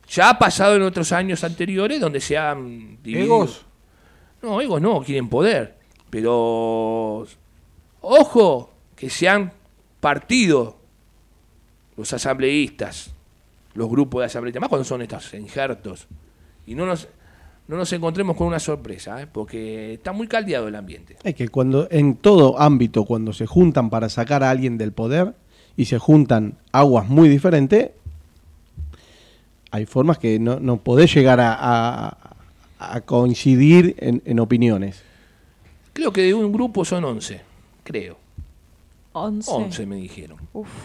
ya ha pasado en otros años anteriores donde se han dividido. Egos. No, egos no, quieren poder. Pero ojo que se han partido los asambleístas, los grupos de asambleístas, más cuando son estos injertos. Y no nos, no nos encontremos con una sorpresa, ¿eh? porque está muy caldeado el ambiente. Es que cuando en todo ámbito, cuando se juntan para sacar a alguien del poder y se juntan aguas muy diferentes, hay formas que no, no podés llegar a, a- a coincidir en, en opiniones. Creo que de un grupo son 11, creo. 11. 11 me dijeron.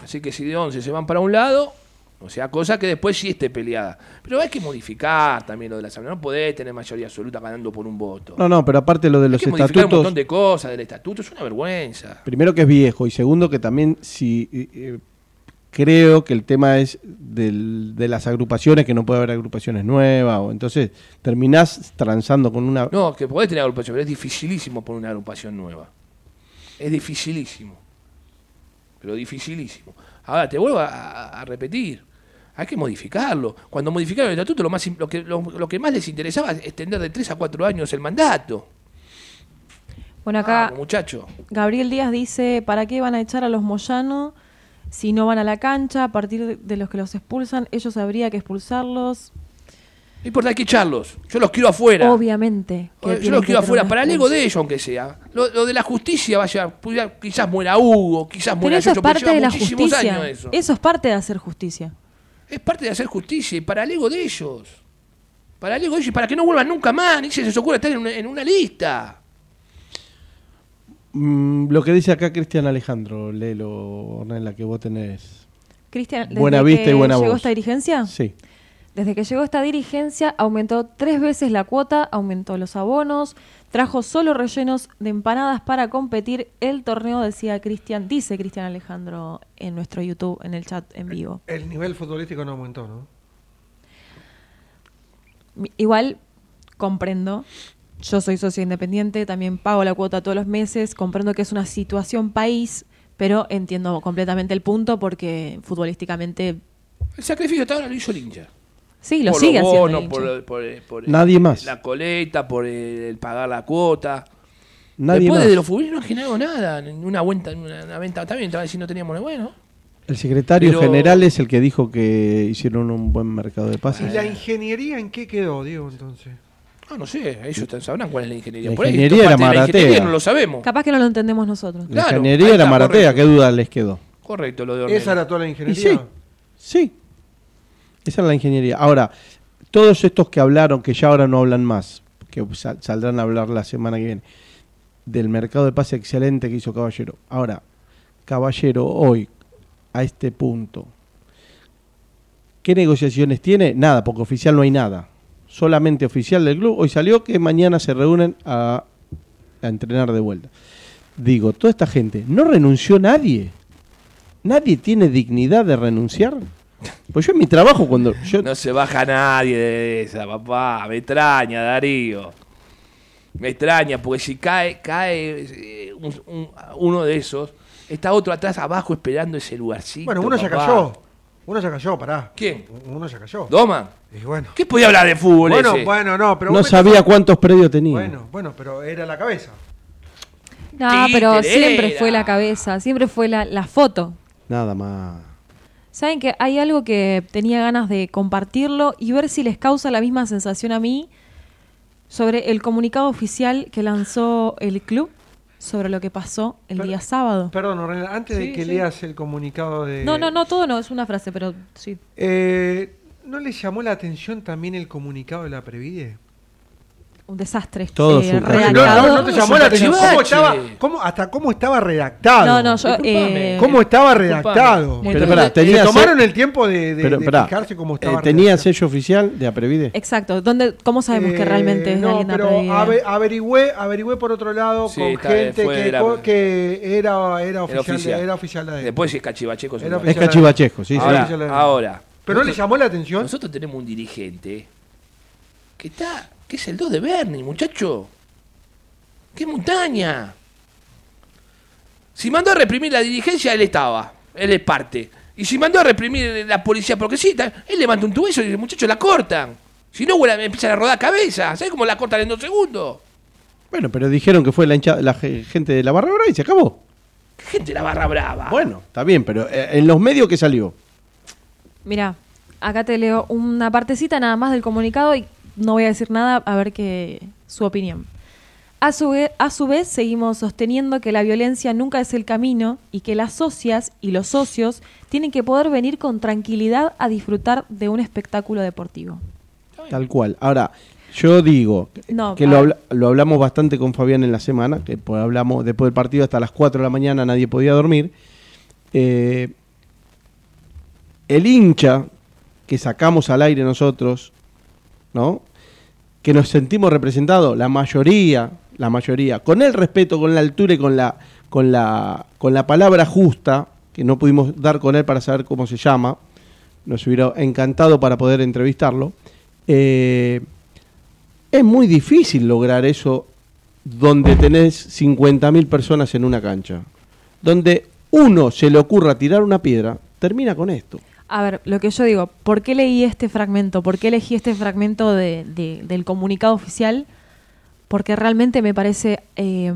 Así que si de 11 se van para un lado, o sea, cosa que después sí esté peleada. Pero hay que modificar también lo de la asamblea. No podés tener mayoría absoluta ganando por un voto. No, no, pero aparte lo de hay los que modificar un estatutos, montón de cosas del estatuto. Es una vergüenza. primero que es viejo y segundo que también si eh, eh, creo que el tema es del- de las agrupaciones, que no puede haber agrupaciones nuevas, o entonces terminás transando con una... No, que podés tener agrupación, pero es dificilísimo poner una agrupación nueva. Es dificilísimo. Pero dificilísimo. Ahora, te vuelvo a repetir. Hay que modificarlo. Cuando modificaron el estatuto, lo, más, lo, que, lo, lo que más les interesaba es extender de 3 a 4 años el mandato. Bueno, acá muchacho. Gabriel Díaz dice, ¿para qué van a echar a los Moyano si no van a la cancha? A partir de- los que los expulsan, ellos habría que expulsarlos. No importa, hay que echarlos. Yo los quiero afuera. Obviamente. que Yo los quiero afuera, para el ego de ellos, aunque sea. Lo, lo de la justicia, vaya, quizás muera Hugo, quizás Pero muera eso es Yoyo, pero parte de la muchísimos justicia. años eso. Eso es parte de hacer justicia. Es parte de hacer justicia y para el ego de ellos. Para el ego de ellos y para que no vuelvan nunca más, ni se les ocurra estar en una, en una lista. Mm, lo que dice acá Cristian Alejandro, léelo, Ornella, que vos tenés... Cristian, desde Buena vista y buena llegó voz. esta dirigencia, Sí. Desde que llegó esta dirigencia aumentó tres veces la cuota, aumentó los abonos, trajo solo rellenos de empanadas para competir. El torneo decía Cristian, dice Cristian Alejandro en nuestro YouTube, en el chat en vivo. El nivel futbolístico no aumentó, ¿no? Igual comprendo. Yo soy socio independiente, también pago la cuota todos los meses, comprendo que es una situación país, pero entiendo completamente el punto porque futbolísticamente El sacrificio hasta ahora lo hizo el hincha. Sí, lo por sigue los haciendo. bonos, por, por Nadie más. La coleta, por el, el pagar la cuota. Nadie Después más. de los futbolistas no ha generado nada. ni Una, venta, una, una venta, está bien, estaba diciendo no teníamos nada bueno. El secretario Pero- general es el que dijo que hicieron un buen mercado de ¿Y pases. la ingeniería en qué quedó, Diego, entonces? Ah, no sé, ellos sabrán cuál es la ingeniería. La Por ahí, ingeniería esto era de la Maratea. ingeniería no lo sabemos. Capaz que no lo entendemos nosotros. La Claro, ingeniería ahí era Maratea, correcto. ¿qué duda les quedó? Correcto, lo de Ornella. ¿Esa era toda la Y ingeniería? sí, sí. Esa es la ingeniería. Ahora, todos estos que hablaron, que ya ahora no hablan más, que sal- saldrán a hablar la semana que viene, del mercado de pase excelente que hizo Caballero. Ahora, Caballero hoy, a este punto, ¿qué negociaciones tiene? Nada, porque oficial no hay nada. Solamente oficial del club. Hoy salió que mañana se reúnen a, a entrenar de vuelta. Digo, toda esta gente, no renunció nadie. Nadie tiene dignidad de renunciar. Pues yo en mi trabajo cuando yo No se baja nadie de esa, papá. Me extraña, Darío. Me extraña, porque si cae, cae eh, un- un- uno de esos, está otro atrás abajo esperando ese lugarcito. Bueno, uno ya papá. cayó. Uno ya cayó, pará. ¿Quién? Uno ya cayó. ¿Doman? Y bueno. ¿Qué podía hablar de fútbol Bueno, ese? bueno, no, pero no sabía cuántos predios tenía. Bueno, bueno, pero era la cabeza. No, pero siempre fue la cabeza, siempre fue la, la foto. Nada más. Saben que hay algo que tenía ganas de compartirlo y ver si les causa la misma sensación a mí sobre el comunicado oficial que lanzó el club sobre lo que pasó el día sábado. Perdón, Ornella, antes de que sí. leas el comunicado de... No, no, no, todo no, es una frase, pero sí. Eh, ¿No le llamó la atención también el comunicado de la Previde? Un desastre. Todo eh, su- No, redactado. no, no te llamó la atención cómo Chivache. estaba, cómo- hasta cómo estaba redactado. No, no, yo. Eh, ¿Cómo estaba redactado? Pero pará, tenía tomaron el tiempo de, de- pero, de pará, fijarse cómo eh, estaba ¿Tenía redactado. sello oficial de Aprevide? Exacto. ¿Dónde, ¿Cómo sabemos que Eh, realmente es no, alguien de pero Aprevide? ave- averigüé, averigüé por otro lado Sí, con gente que, la- era, era, oficial, oficial. De, era oficial de Después si es cachivacheco. es Era oficial. cachivacheco, sí, sí. Ahora, oficial de- ahora. ¿Pero no le llamó la atención? Nosotros tenemos un dirigente que está, que es el 2 de Bernie, muchacho. ¡Qué montaña! Si mandó a reprimir la dirigencia, él estaba. Él es parte. Y si mandó a reprimir la policía porque sí, él levanta un tubezo y dice, muchachos, la cortan. Si no, vuela- empiezan a rodar cabeza. ¿Sabes cómo la cortan en dos segundos? Bueno, pero dijeron que fue la, hincha- la ge- gente de la barra brava y se acabó. ¿Qué gente la barra brava? Bueno, está bien, pero eh, en los medios que salió. Mira, acá te leo una partecita nada más del comunicado y no voy a decir nada a ver qué su opinión. A su, ve- a su vez, seguimos sosteniendo que la violencia nunca es el camino y que las socias y los socios tienen que poder venir con tranquilidad a disfrutar de un espectáculo deportivo. Tal cual. Ahora, yo digo No, que lo, hablamos bastante con Fabián en la semana, que hablamos después del partido hasta las 4 de la mañana, nadie podía dormir. Eh, el hincha que sacamos al aire nosotros, ¿no? Que nos sentimos representados, la mayoría, la mayoría, con el respeto, con la altura y con la, con la, con la palabra justa, que no pudimos dar con él para saber cómo se llama, nos hubiera encantado para poder entrevistarlo. Eh, es muy difícil lograr eso donde tenés 50.000 personas en una cancha. Donde uno se le ocurra tirar una piedra, termina con esto. A ver, lo que yo digo, ¿por qué leí este fragmento? ¿Por qué elegí este fragmento de- de- del comunicado oficial? Porque realmente me parece eh,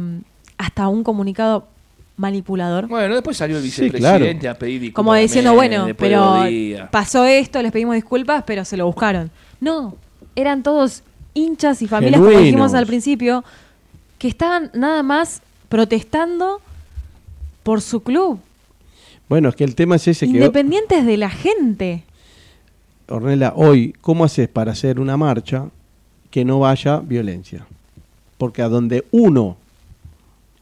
hasta un comunicado manipulador. Bueno, después salió el Sí, vicepresidente claro. a pedir disculpas. Como diciendo, bueno, pero pasó esto, les pedimos disculpas, pero se lo buscaron. No, eran todos hinchas y familias, como Genuinos. dijimos al principio, que estaban nada más protestando por su club, Bueno, es que el tema es ese que, independientes de la gente. Ornella, hoy, ¿cómo haces para hacer una marcha que no vaya violencia? Porque a donde uno,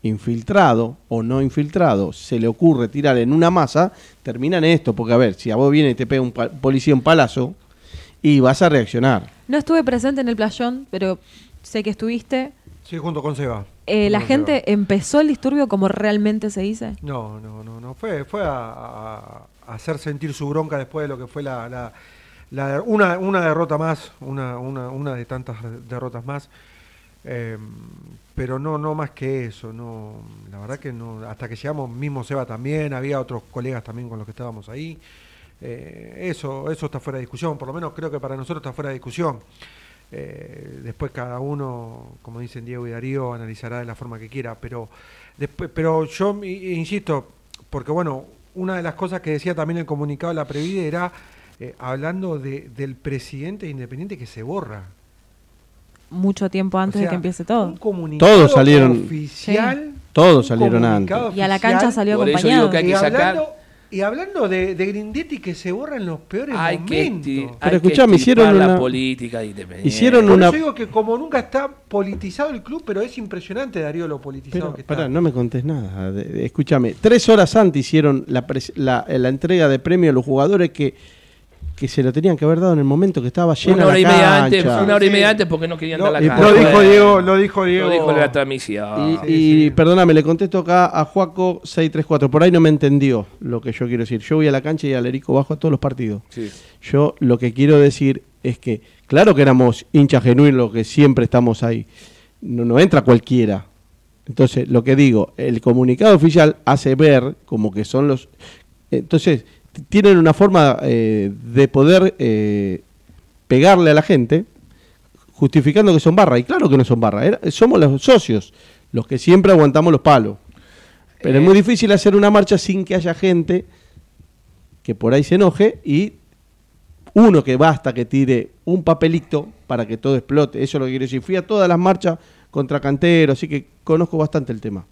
infiltrado o no infiltrado, se le ocurre tirar en una masa, termina en esto. Porque, a ver, si a vos viene y te pega un policía un palazo, y vas a reaccionar. No estuve presente en el playón, pero sé que estuviste. Sí, junto con Seba. Eh, ¿La gente empezó el disturbio como realmente se dice? No, no, no, no. Fue, fue a, a- a hacer sentir su bronca después de lo que fue la, la- la- una, una derrota más, una, una, una de tantas derrotas más. Eh, pero no, no más que eso. No, la verdad que no. Hasta que llegamos, mismo Seba también, había otros colegas también con los que estábamos ahí. Eh, eso, eso está fuera de discusión. Por lo menos creo que para nosotros está fuera de discusión. Eh, después cada uno, como dicen Diego y Darío, analizará de la forma que quiera, pero después, pero yo i- insisto, porque bueno, una de las cosas que decía también el comunicado de la Previde era eh, hablando de, del presidente independiente que se borra. Mucho tiempo antes O sea, de que empiece todo. un comunicado Todos salieron- oficial. Todos salieron antes. Y a la cancha salió Por eso acompañado. digo que hay y que sacar- hablando, y hablando de, de Grindetti que se borra en los peores Hay que, momentos. esti- Pero hay que escuchame, hicieron la una- política de independiente. hicieron Por una- eso digo que como nunca está politizado el club, pero es impresionante Darío lo politizado Pero, que está. pará, no me contés nada. Escúchame, tres horas antes hicieron la, pres- la, la entrega de premio a los jugadores que, que se lo tenían que haber dado en el momento que estaba llena Una hora la y media cancha. antes, una hora y Sí. media antes porque no querían Lo, dar la por- lo dijo Diego, lo dijo Diego. Lo dijo la transmisión. Y, Sí, y sí. perdóname, le contesto acá a Juaco 634. Por ahí no me entendió lo que yo quiero decir. Yo voy a la cancha y al Erico bajo a todos los partidos. Sí. Yo lo que quiero decir es que, claro que éramos hinchas genuinos, que siempre estamos ahí. No, no entra cualquiera. Entonces, lo que digo, el comunicado oficial hace ver como que son los... Entonces, tienen una forma eh, de poder eh, pegarle a la gente justificando que son barra. Y claro que no son barra. era- somos los socios, los que siempre aguantamos los palos. Pero es muy difícil hacer una marcha sin que haya gente que por ahí se enoje y uno que basta que tire un papelito para que todo explote. Eso es lo que quiero decir. Fui a todas las marchas contra canteros, así que conozco bastante el tema.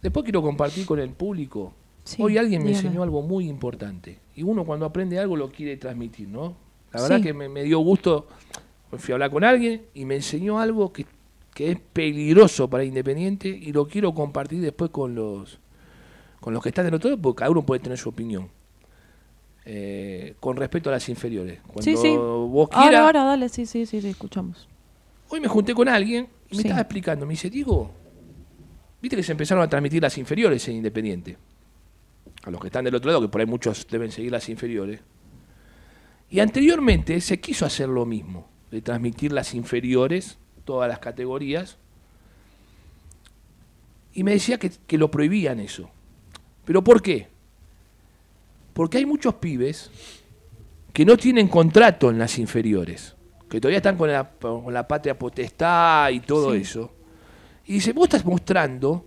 Después quiero compartir con el público. Sí, Hoy alguien me dígame. enseñó algo muy importante. Y uno cuando aprende algo lo quiere transmitir, ¿no? La verdad Sí. que me, me dio gusto Hoy fui a hablar con alguien y me enseñó algo que, que es peligroso para Independiente y lo quiero compartir después con los con los que están del otro lado, porque cada uno puede tener su opinión. Eh, con respecto a las inferiores. Cuando Sí, sí. vos Ahora, quieras, ahora, dale, sí, sí, sí, sí, escuchamos. Hoy me junté con alguien y me Sí. estaba explicando. Me dice, Diego, viste que se empezaron a transmitir las inferiores en Independiente. A los que están del otro lado, que por ahí muchos deben seguir las inferiores. Y anteriormente se quiso hacer lo mismo, de transmitir las inferiores, todas las categorías. Y me decía que, que lo prohibían eso. ¿Pero por qué? Porque hay muchos pibes que no tienen contrato en las inferiores, que todavía están con la, con la patria potestad y todo Sí. eso. Y dice, vos estás mostrando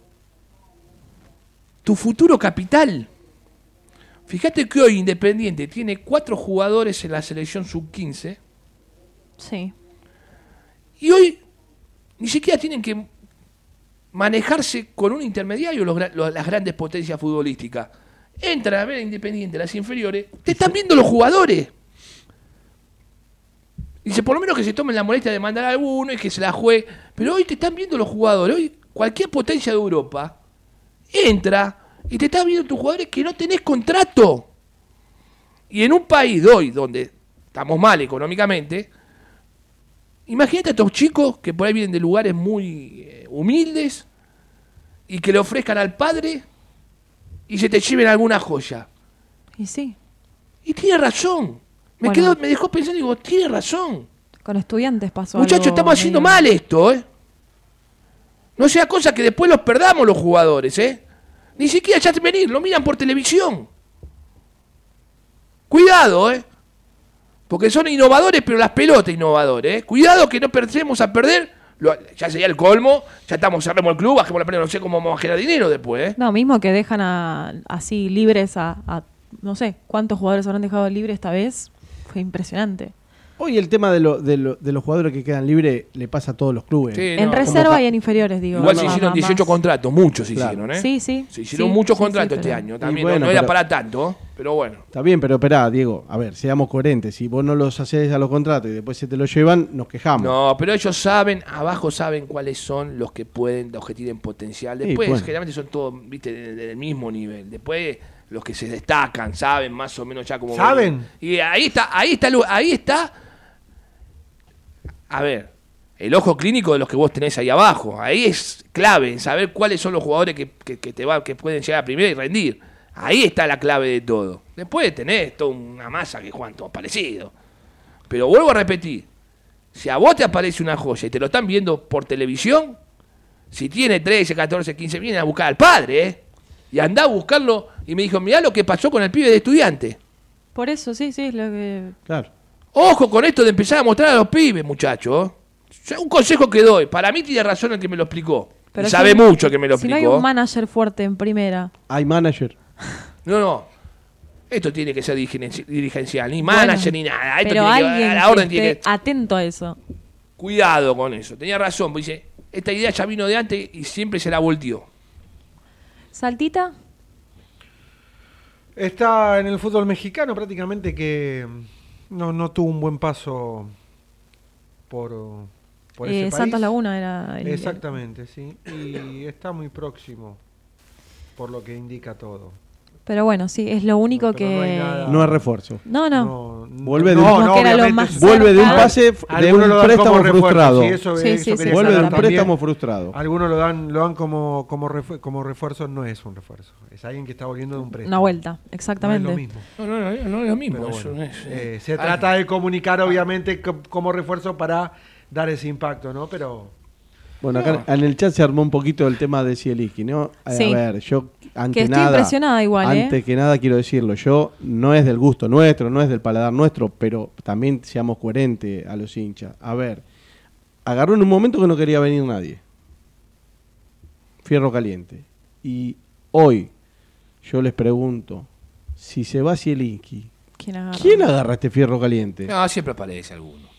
tu futuro capital. Fíjate que hoy Independiente tiene cuatro jugadores en la selección sub-15 Sí. y hoy ni siquiera tienen que manejarse con un intermediario los gra- los- las grandes potencias futbolísticas. Entran a ver a Independiente, las inferiores, te están viendo los jugadores. Dice, por lo menos que se tomen la molestia de mandar a alguno y que se la juegue. Pero hoy te están viendo los jugadores. Hoy cualquier potencia de Europa entra y te están viendo tus jugadores que no tenés contrato. Y en un país de hoy donde estamos mal económicamente, imagínate a estos chicos que por ahí vienen de lugares muy eh, humildes y que le ofrezcan al padre y se te lleven alguna joya. Y sí, Y tiene razón. Me, Bueno. quedó, me dejó pensando y digo, tiene razón. con estudiantes pasó Muchachos, estamos haciendo medio- mal esto, ¿eh? No sea cosa que después los perdamos los jugadores, ¿eh? Ni siquiera ya venir, lo miran por televisión. Cuidado, ¿eh? Porque son innovadores, pero las pelotas innovadores, ¿eh? Cuidado que no perdemos a perder. Lo- ya sería el colmo, ya estamos, cerremos el club, bajemos la pelota, no sé cómo vamos a generar dinero después, ¿eh? No, mismo que dejan a, así libres a, a- no sé, cuántos jugadores habrán dejado libres esta vez. Fue impresionante. Hoy el tema de, lo- de, lo- de los jugadores que quedan libres le pasa a todos los clubes. Sí, en no, reserva y en inferiores, digo. Igual se hicieron más- 18 más. contratos, muchos se Claro. hicieron, ¿eh? Sí, sí. Se hicieron Sí, muchos sí, sí, contratos este pero- año también. bueno, no, no era pero- para tanto, pero bueno. Está bien, pero esperá, Diego. A ver, seamos coherentes. Si vos no los haces a los contratos y después se te los llevan, nos quejamos. No, pero ellos saben, abajo saben cuáles son los que pueden, los que tienen potencial. Sí, Después, bueno. generalmente son todos, viste, de- de- del mismo nivel. Después, los que se destacan, saben más o menos ya cómo. ¿Saben? Y ahí está, ahí está, el- ahí está. A ver, el ojo clínico de los que vos tenés ahí abajo. Ahí es clave, saber cuáles son los jugadores que, que- que te va, que pueden llegar a primera y rendir. Ahí está la clave de todo. Después tenés toda una masa que juegan todos parecidos. Pero vuelvo a repetir, si a vos te aparece una joya y te lo están viendo por televisión, si tiene 13, 14, 15, vienen a buscar al padre, ¿eh? Y andá a buscarlo. Y me dijo, mirá lo que pasó con el pibe de estudiante. Por eso, sí, sí, es lo que... Claro. Ojo con esto de empezar a mostrar a los pibes, muchachos. Un consejo que doy. Para mí tiene razón el que me lo explicó. Pero y si sabe hay- mucho que me lo Si no explicó. hay un manager fuerte en primera. Hay manager. (laughs) no, no. Esto tiene que ser dirigen- dirigencial. Ni manager Bueno, ni nada. Esto pero tiene que- alguien la que orden tiene que... atento a eso. Cuidado con eso. Tenía razón. porque Dice, esta idea ya vino de antes y siempre se la volteó. ¿Saltita? Está en el fútbol mexicano prácticamente que no, no tuvo un buen paso por, por ese Eh, país. Laguna era el- Exactamente, sí. Y está muy próximo, por lo que indica todo. Pero bueno, sí, es lo único no hay que... nada- No es refuerzo. No, no. Vuelve de no, un, no, que era lo obviamente más es- vuelve de un pase de Algunos un lo dan préstamo refuerzo, frustrado. sí, eso- eso Vuelve de un también. préstamo frustrado. Algunos lo dan, lo dan como, como, refu- como refuerzo, no es un refuerzo. Es alguien que está volviendo de un préstamo. Una vuelta, exactamente. No es lo mismo. No, no, no, no es lo mismo. Eso bueno, no es, eh, eh, se trata de comunicar, obviamente, co- como refuerzo para dar ese impacto, ¿no? Pero Bueno, acá en el chat se armó un poquito el tema de Zielinski, ¿no? A Sí. ver, yo ante Que estoy nada, impresionada igual, ¿eh? antes que nada quiero decirlo, yo no es del gusto nuestro, no es del paladar nuestro, pero también seamos coherentes a los hinchas. A ver, agarró en un momento que no quería venir nadie. Fierro caliente. Y hoy yo les pregunto, si se va Zielinski, ¿Quién agarra? ¿quién agarra este fierro caliente? No, siempre aparece alguno.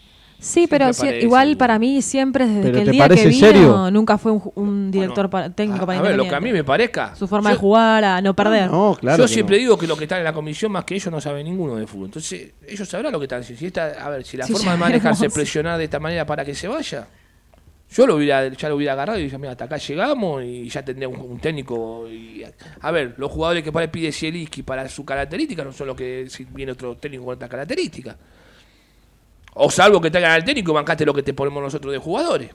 Sí, pero igual para mí siempre desde ¿Pero que el día que vino serio? nunca fue un, director para- técnico para A ver, lo que a mí me parezca. Su forma yo- de jugar, a no perder. yo siempre digo que los que están en la comisión, más que ellos, no saben ninguno de fútbol. Entonces, ellos sabrán lo que están haciendo. Si esta, a ver, si la Sí, forma de manejarse presionar de esta manera para que se vaya, yo lo hubiera, ya lo hubiera agarrado y dije, mira, hasta acá llegamos y ya tendría un, un técnico. Y, a ver, los jugadores que para pide Zielinski para su característica no son los que si viene otro técnico con otra característica. O salvo que traigan al técnico y bancaste lo que te ponemos nosotros de jugadores.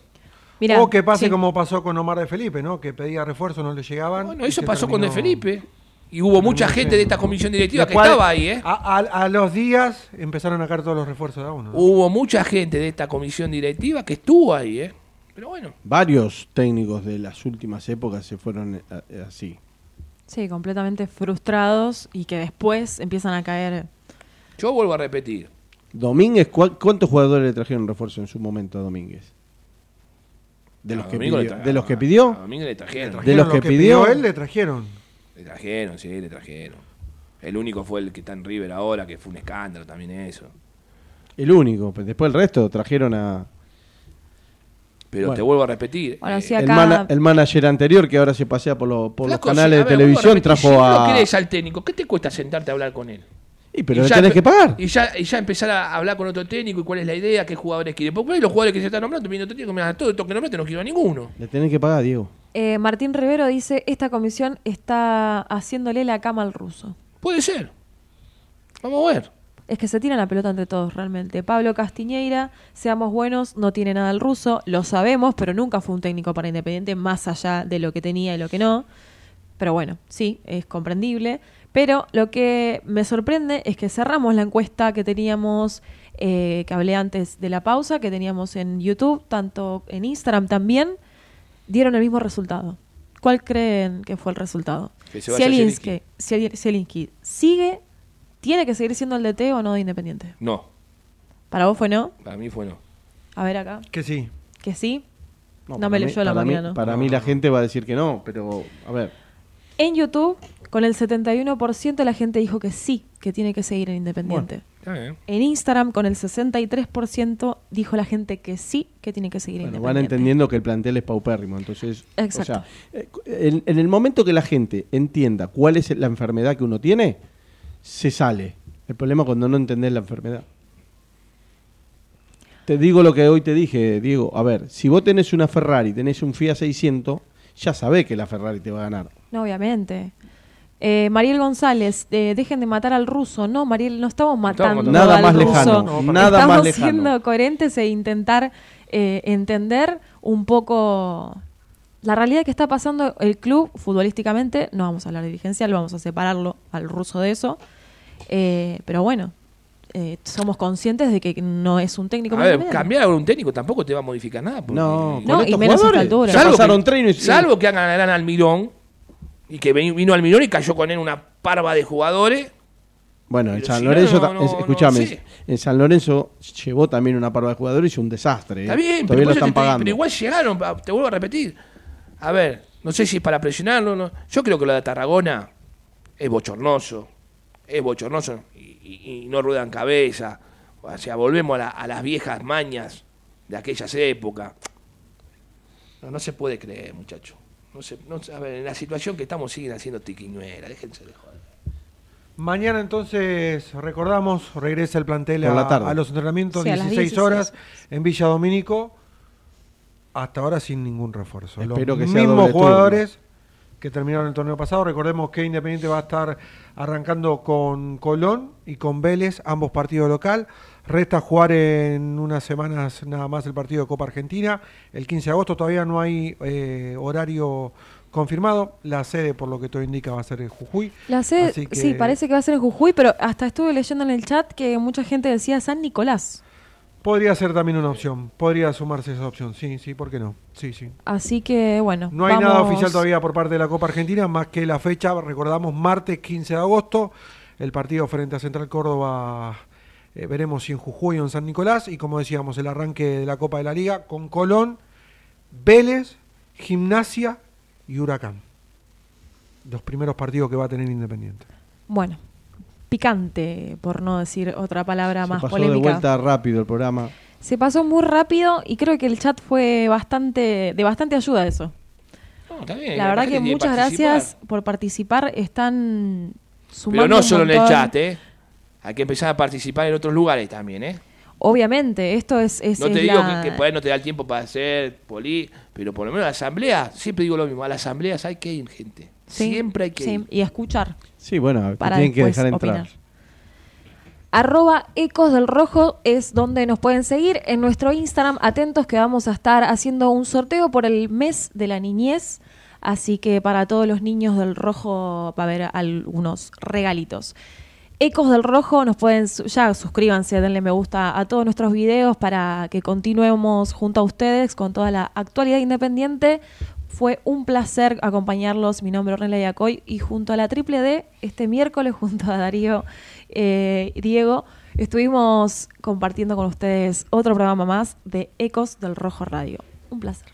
Mira, o que pase sí. como pasó con Omar de Felipe, ¿no? Que pedía refuerzo, no le llegaban. Bueno, eso pasó con De Felipe. Y hubo mucha gente de esta comisión directiva que estaba ahí, ¿eh? A, a- a los días empezaron a caer todos los refuerzos de a uno. ¿no? Hubo mucha gente de esta comisión directiva que estuvo ahí, ¿eh? Pero bueno. Varios técnicos de las últimas épocas se fueron eh, así. Sí, completamente frustrados y que después empiezan a caer. Yo vuelvo a repetir. Domínguez, ¿cuál- ¿cuántos jugadores le trajeron refuerzo en su momento a Domínguez? De los, A que Domingo le pidió, tra- ¿De los que a pidió? Domingo le trajeron. De los Lo que, que pidió. pidió él, le trajeron. Le trajeron, sí, le trajeron. El único fue el que está en River ahora, que fue un escándalo también eso. El único. pues Después el resto trajeron a. Pero Bueno. te vuelvo a repetir. Bueno, eh, sí, El, acá- mana- el manager anterior que ahora se pasea por, lo- por los canales a de a televisión repetir, si trajo vos no a. querés al técnico, ¿qué te cuesta sentarte a hablar con él? Y pero Y ya tenés que pagar. Y ya, y ya empezar a hablar con otro técnico y cuál es la idea, qué jugadores quiere. Porque ahí los jugadores que se están nombrando, viendo otro técnico, mira, todo esto que nombraste no quiero a ninguno. Le tenés que pagar, Diego. Eh, Martín Rivero dice, esta comisión está haciéndole la cama al ruso. Puede ser. Vamos a ver. Es que se tiran la pelota entre todos realmente. Pablo Castiñeira, seamos buenos, no tiene nada el ruso, lo sabemos, pero nunca fue un técnico para Independiente más allá de lo que tenía y lo que no. Pero bueno, sí, es comprendible. Pero lo que me sorprende es que cerramos la encuesta que teníamos, eh, que hablé antes de la pausa, que teníamos en YouTube, tanto en Instagram también, dieron el mismo resultado. ¿Cuál creen que fue el resultado? Zielinski, Ziel- Zielinski sigue, tiene que seguir siendo el DT o no de Independiente. No, ¿Para vos fue no? para mí fue no. A ver acá. Que sí. ¿Que sí? No, para me mí- leyó la para mí- ¿no? Para mí la gente va a decir que no, pero a ver. En YouTube, con el 71% la gente dijo que sí, que tiene que seguir en Independiente. Está bien. En Instagram, con el 63% dijo la gente que sí, que tiene que seguir en Bueno, van Independiente. entendiendo que el plantel es paupérrimo. Entonces, Exacto. o sea, eh, en, en el momento que la gente entienda cuál es la enfermedad que uno tiene, se sale. El problema es cuando no entendés la enfermedad. Te digo lo que hoy te dije, Diego. A ver, si vos tenés una Ferrari, tenés un Fiat 600, ya sabés que la Ferrari te va a ganar. No, obviamente. Eh, Mariel González, eh, dejen de matar al ruso. No, Mariel, no estamos matando matando. Nada al más ruso. lejano, No, para nada estamos más lejano. siendo coherentes e intentar eh, entender un poco la realidad que está pasando el club futbolísticamente. No vamos a hablar de dirigencial, vamos a separarlo al ruso de eso. Eh, pero bueno, eh, somos conscientes de que no es un técnico A ver, cambiar a un técnico tampoco te va a modificar nada. porque- No, No, y menos a esta altura. Salvo pasaron que, tren y- salvo que hagan gran Almirón y que vino Almirón y cayó con él una parva de jugadores. Bueno, en San Lorenzo, no, ta- no, es- no escúchame, sé. en San Lorenzo llevó también una parva de jugadores y hizo un desastre. Está ¿eh? bien, pero, Todavía lo están te- pagando. pero igual llegaron, te vuelvo a repetir. A ver, no sé si es para presionarlo. No. Yo creo que lo de Tarragona es bochornoso. Es bochornoso y, y- y no ruedan cabeza. O sea, volvemos a, la- a las viejas mañas de aquellas épocas. No, no se puede creer, muchacho. No se, no a ver, en la situación que estamos siguen haciendo tiquiñuela. Déjense de joder. Mañana entonces, recordamos, regresa el plantel a, la tarde. a los entrenamientos, Sí, a las 16, 16 horas en Villa Domínico, hasta ahora sin ningún refuerzo. Espero los que mismos jugadores que terminaron el torneo pasado, recordemos que Independiente va a estar arrancando con Colón y con Vélez, ambos partidos local. Resta jugar en unas semanas nada más el partido de Copa Argentina. El 15 de agosto todavía no hay eh, horario confirmado. La sede, por lo que todo indica, va a ser en Jujuy. La sede, que- sí, parece que va a ser en Jujuy, pero hasta estuve leyendo en el chat que mucha gente decía San Nicolás. Podría ser también una opción. Podría sumarse esa opción. Sí, sí, ¿por qué no? Sí, sí. Así que, bueno. No hay nada oficial todavía por parte de la Copa Argentina, más que la fecha, recordamos, martes 15 de agosto, el partido frente a Central Córdoba, eh, veremos si en Jujuy o en San Nicolás, y como decíamos, el arranque de la Copa de la Liga con Colón, Vélez, Gimnasia y Huracán. Los primeros partidos que va a tener Independiente. Bueno, picante, por no decir otra palabra Se más pasó de vuelta rápido el programa. Se pasó muy rápido y creo que el chat fue bastante de bastante ayuda a eso. No, está bien, La verdad que muchas gracias por participar. Están sumando Pero no solo en el chat, ¿eh? Hay que empezar a participar en otros lugares también, ¿eh? Obviamente, esto es, es- No te es digo la- que, que por ahí no te da el tiempo para hacer poli, pero por lo menos a la asamblea, siempre digo lo mismo, a las asambleas hay que ir, gente. Sí, siempre hay que sí, ir. y escuchar. Sí, bueno, Para tienen que dejar entrar. opinar. Arroba Ecos del Rojo es donde nos pueden seguir. En nuestro Instagram, atentos que vamos a estar haciendo un sorteo por el mes de la niñez. Así que para todos los niños del Rojo va a haber algunos regalitos. Ecos del Rojo nos pueden, ya suscríbanse, denle me gusta a todos nuestros videos para que continuemos junto a ustedes con toda la actualidad independiente. Fue un placer acompañarlos. Mi nombre es Ornella Yacoy y junto a la Triple D, este miércoles, (laughs) junto a Darío eh, Diego, estuvimos compartiendo con ustedes otro programa más de Ecos del Rojo Radio. Un placer.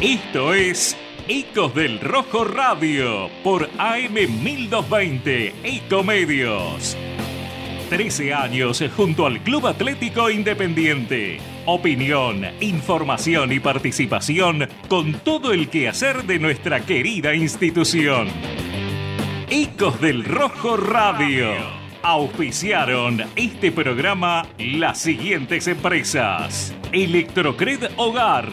Esto es Ecos del Rojo Radio por AM 1220 Ecomedios. 13 años junto al Club Atlético Independiente. Opinión, información y participación con todo el quehacer de nuestra querida institución. Ecos del Rojo Radio. Auspiciaron este programa las siguientes empresas. Electrocred Hogar.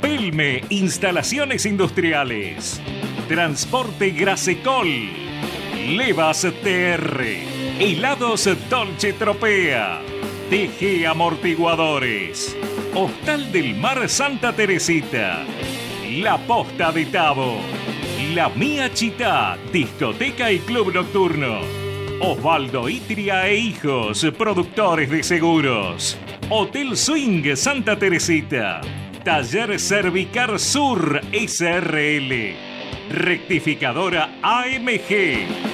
Pelme Instalaciones Industriales. Transporte Grasecol. Levas TR. Helados Dolce Tropea. TG Amortiguadores. Hostal del Mar Santa Teresita. La Posta de Tabo. La Mía Chita, discoteca y club nocturno. Osvaldo Itria e Hijos, productores de seguros. Hotel Swing Santa Teresita. Taller Cervicar Sur SRL. Rectificadora AMG.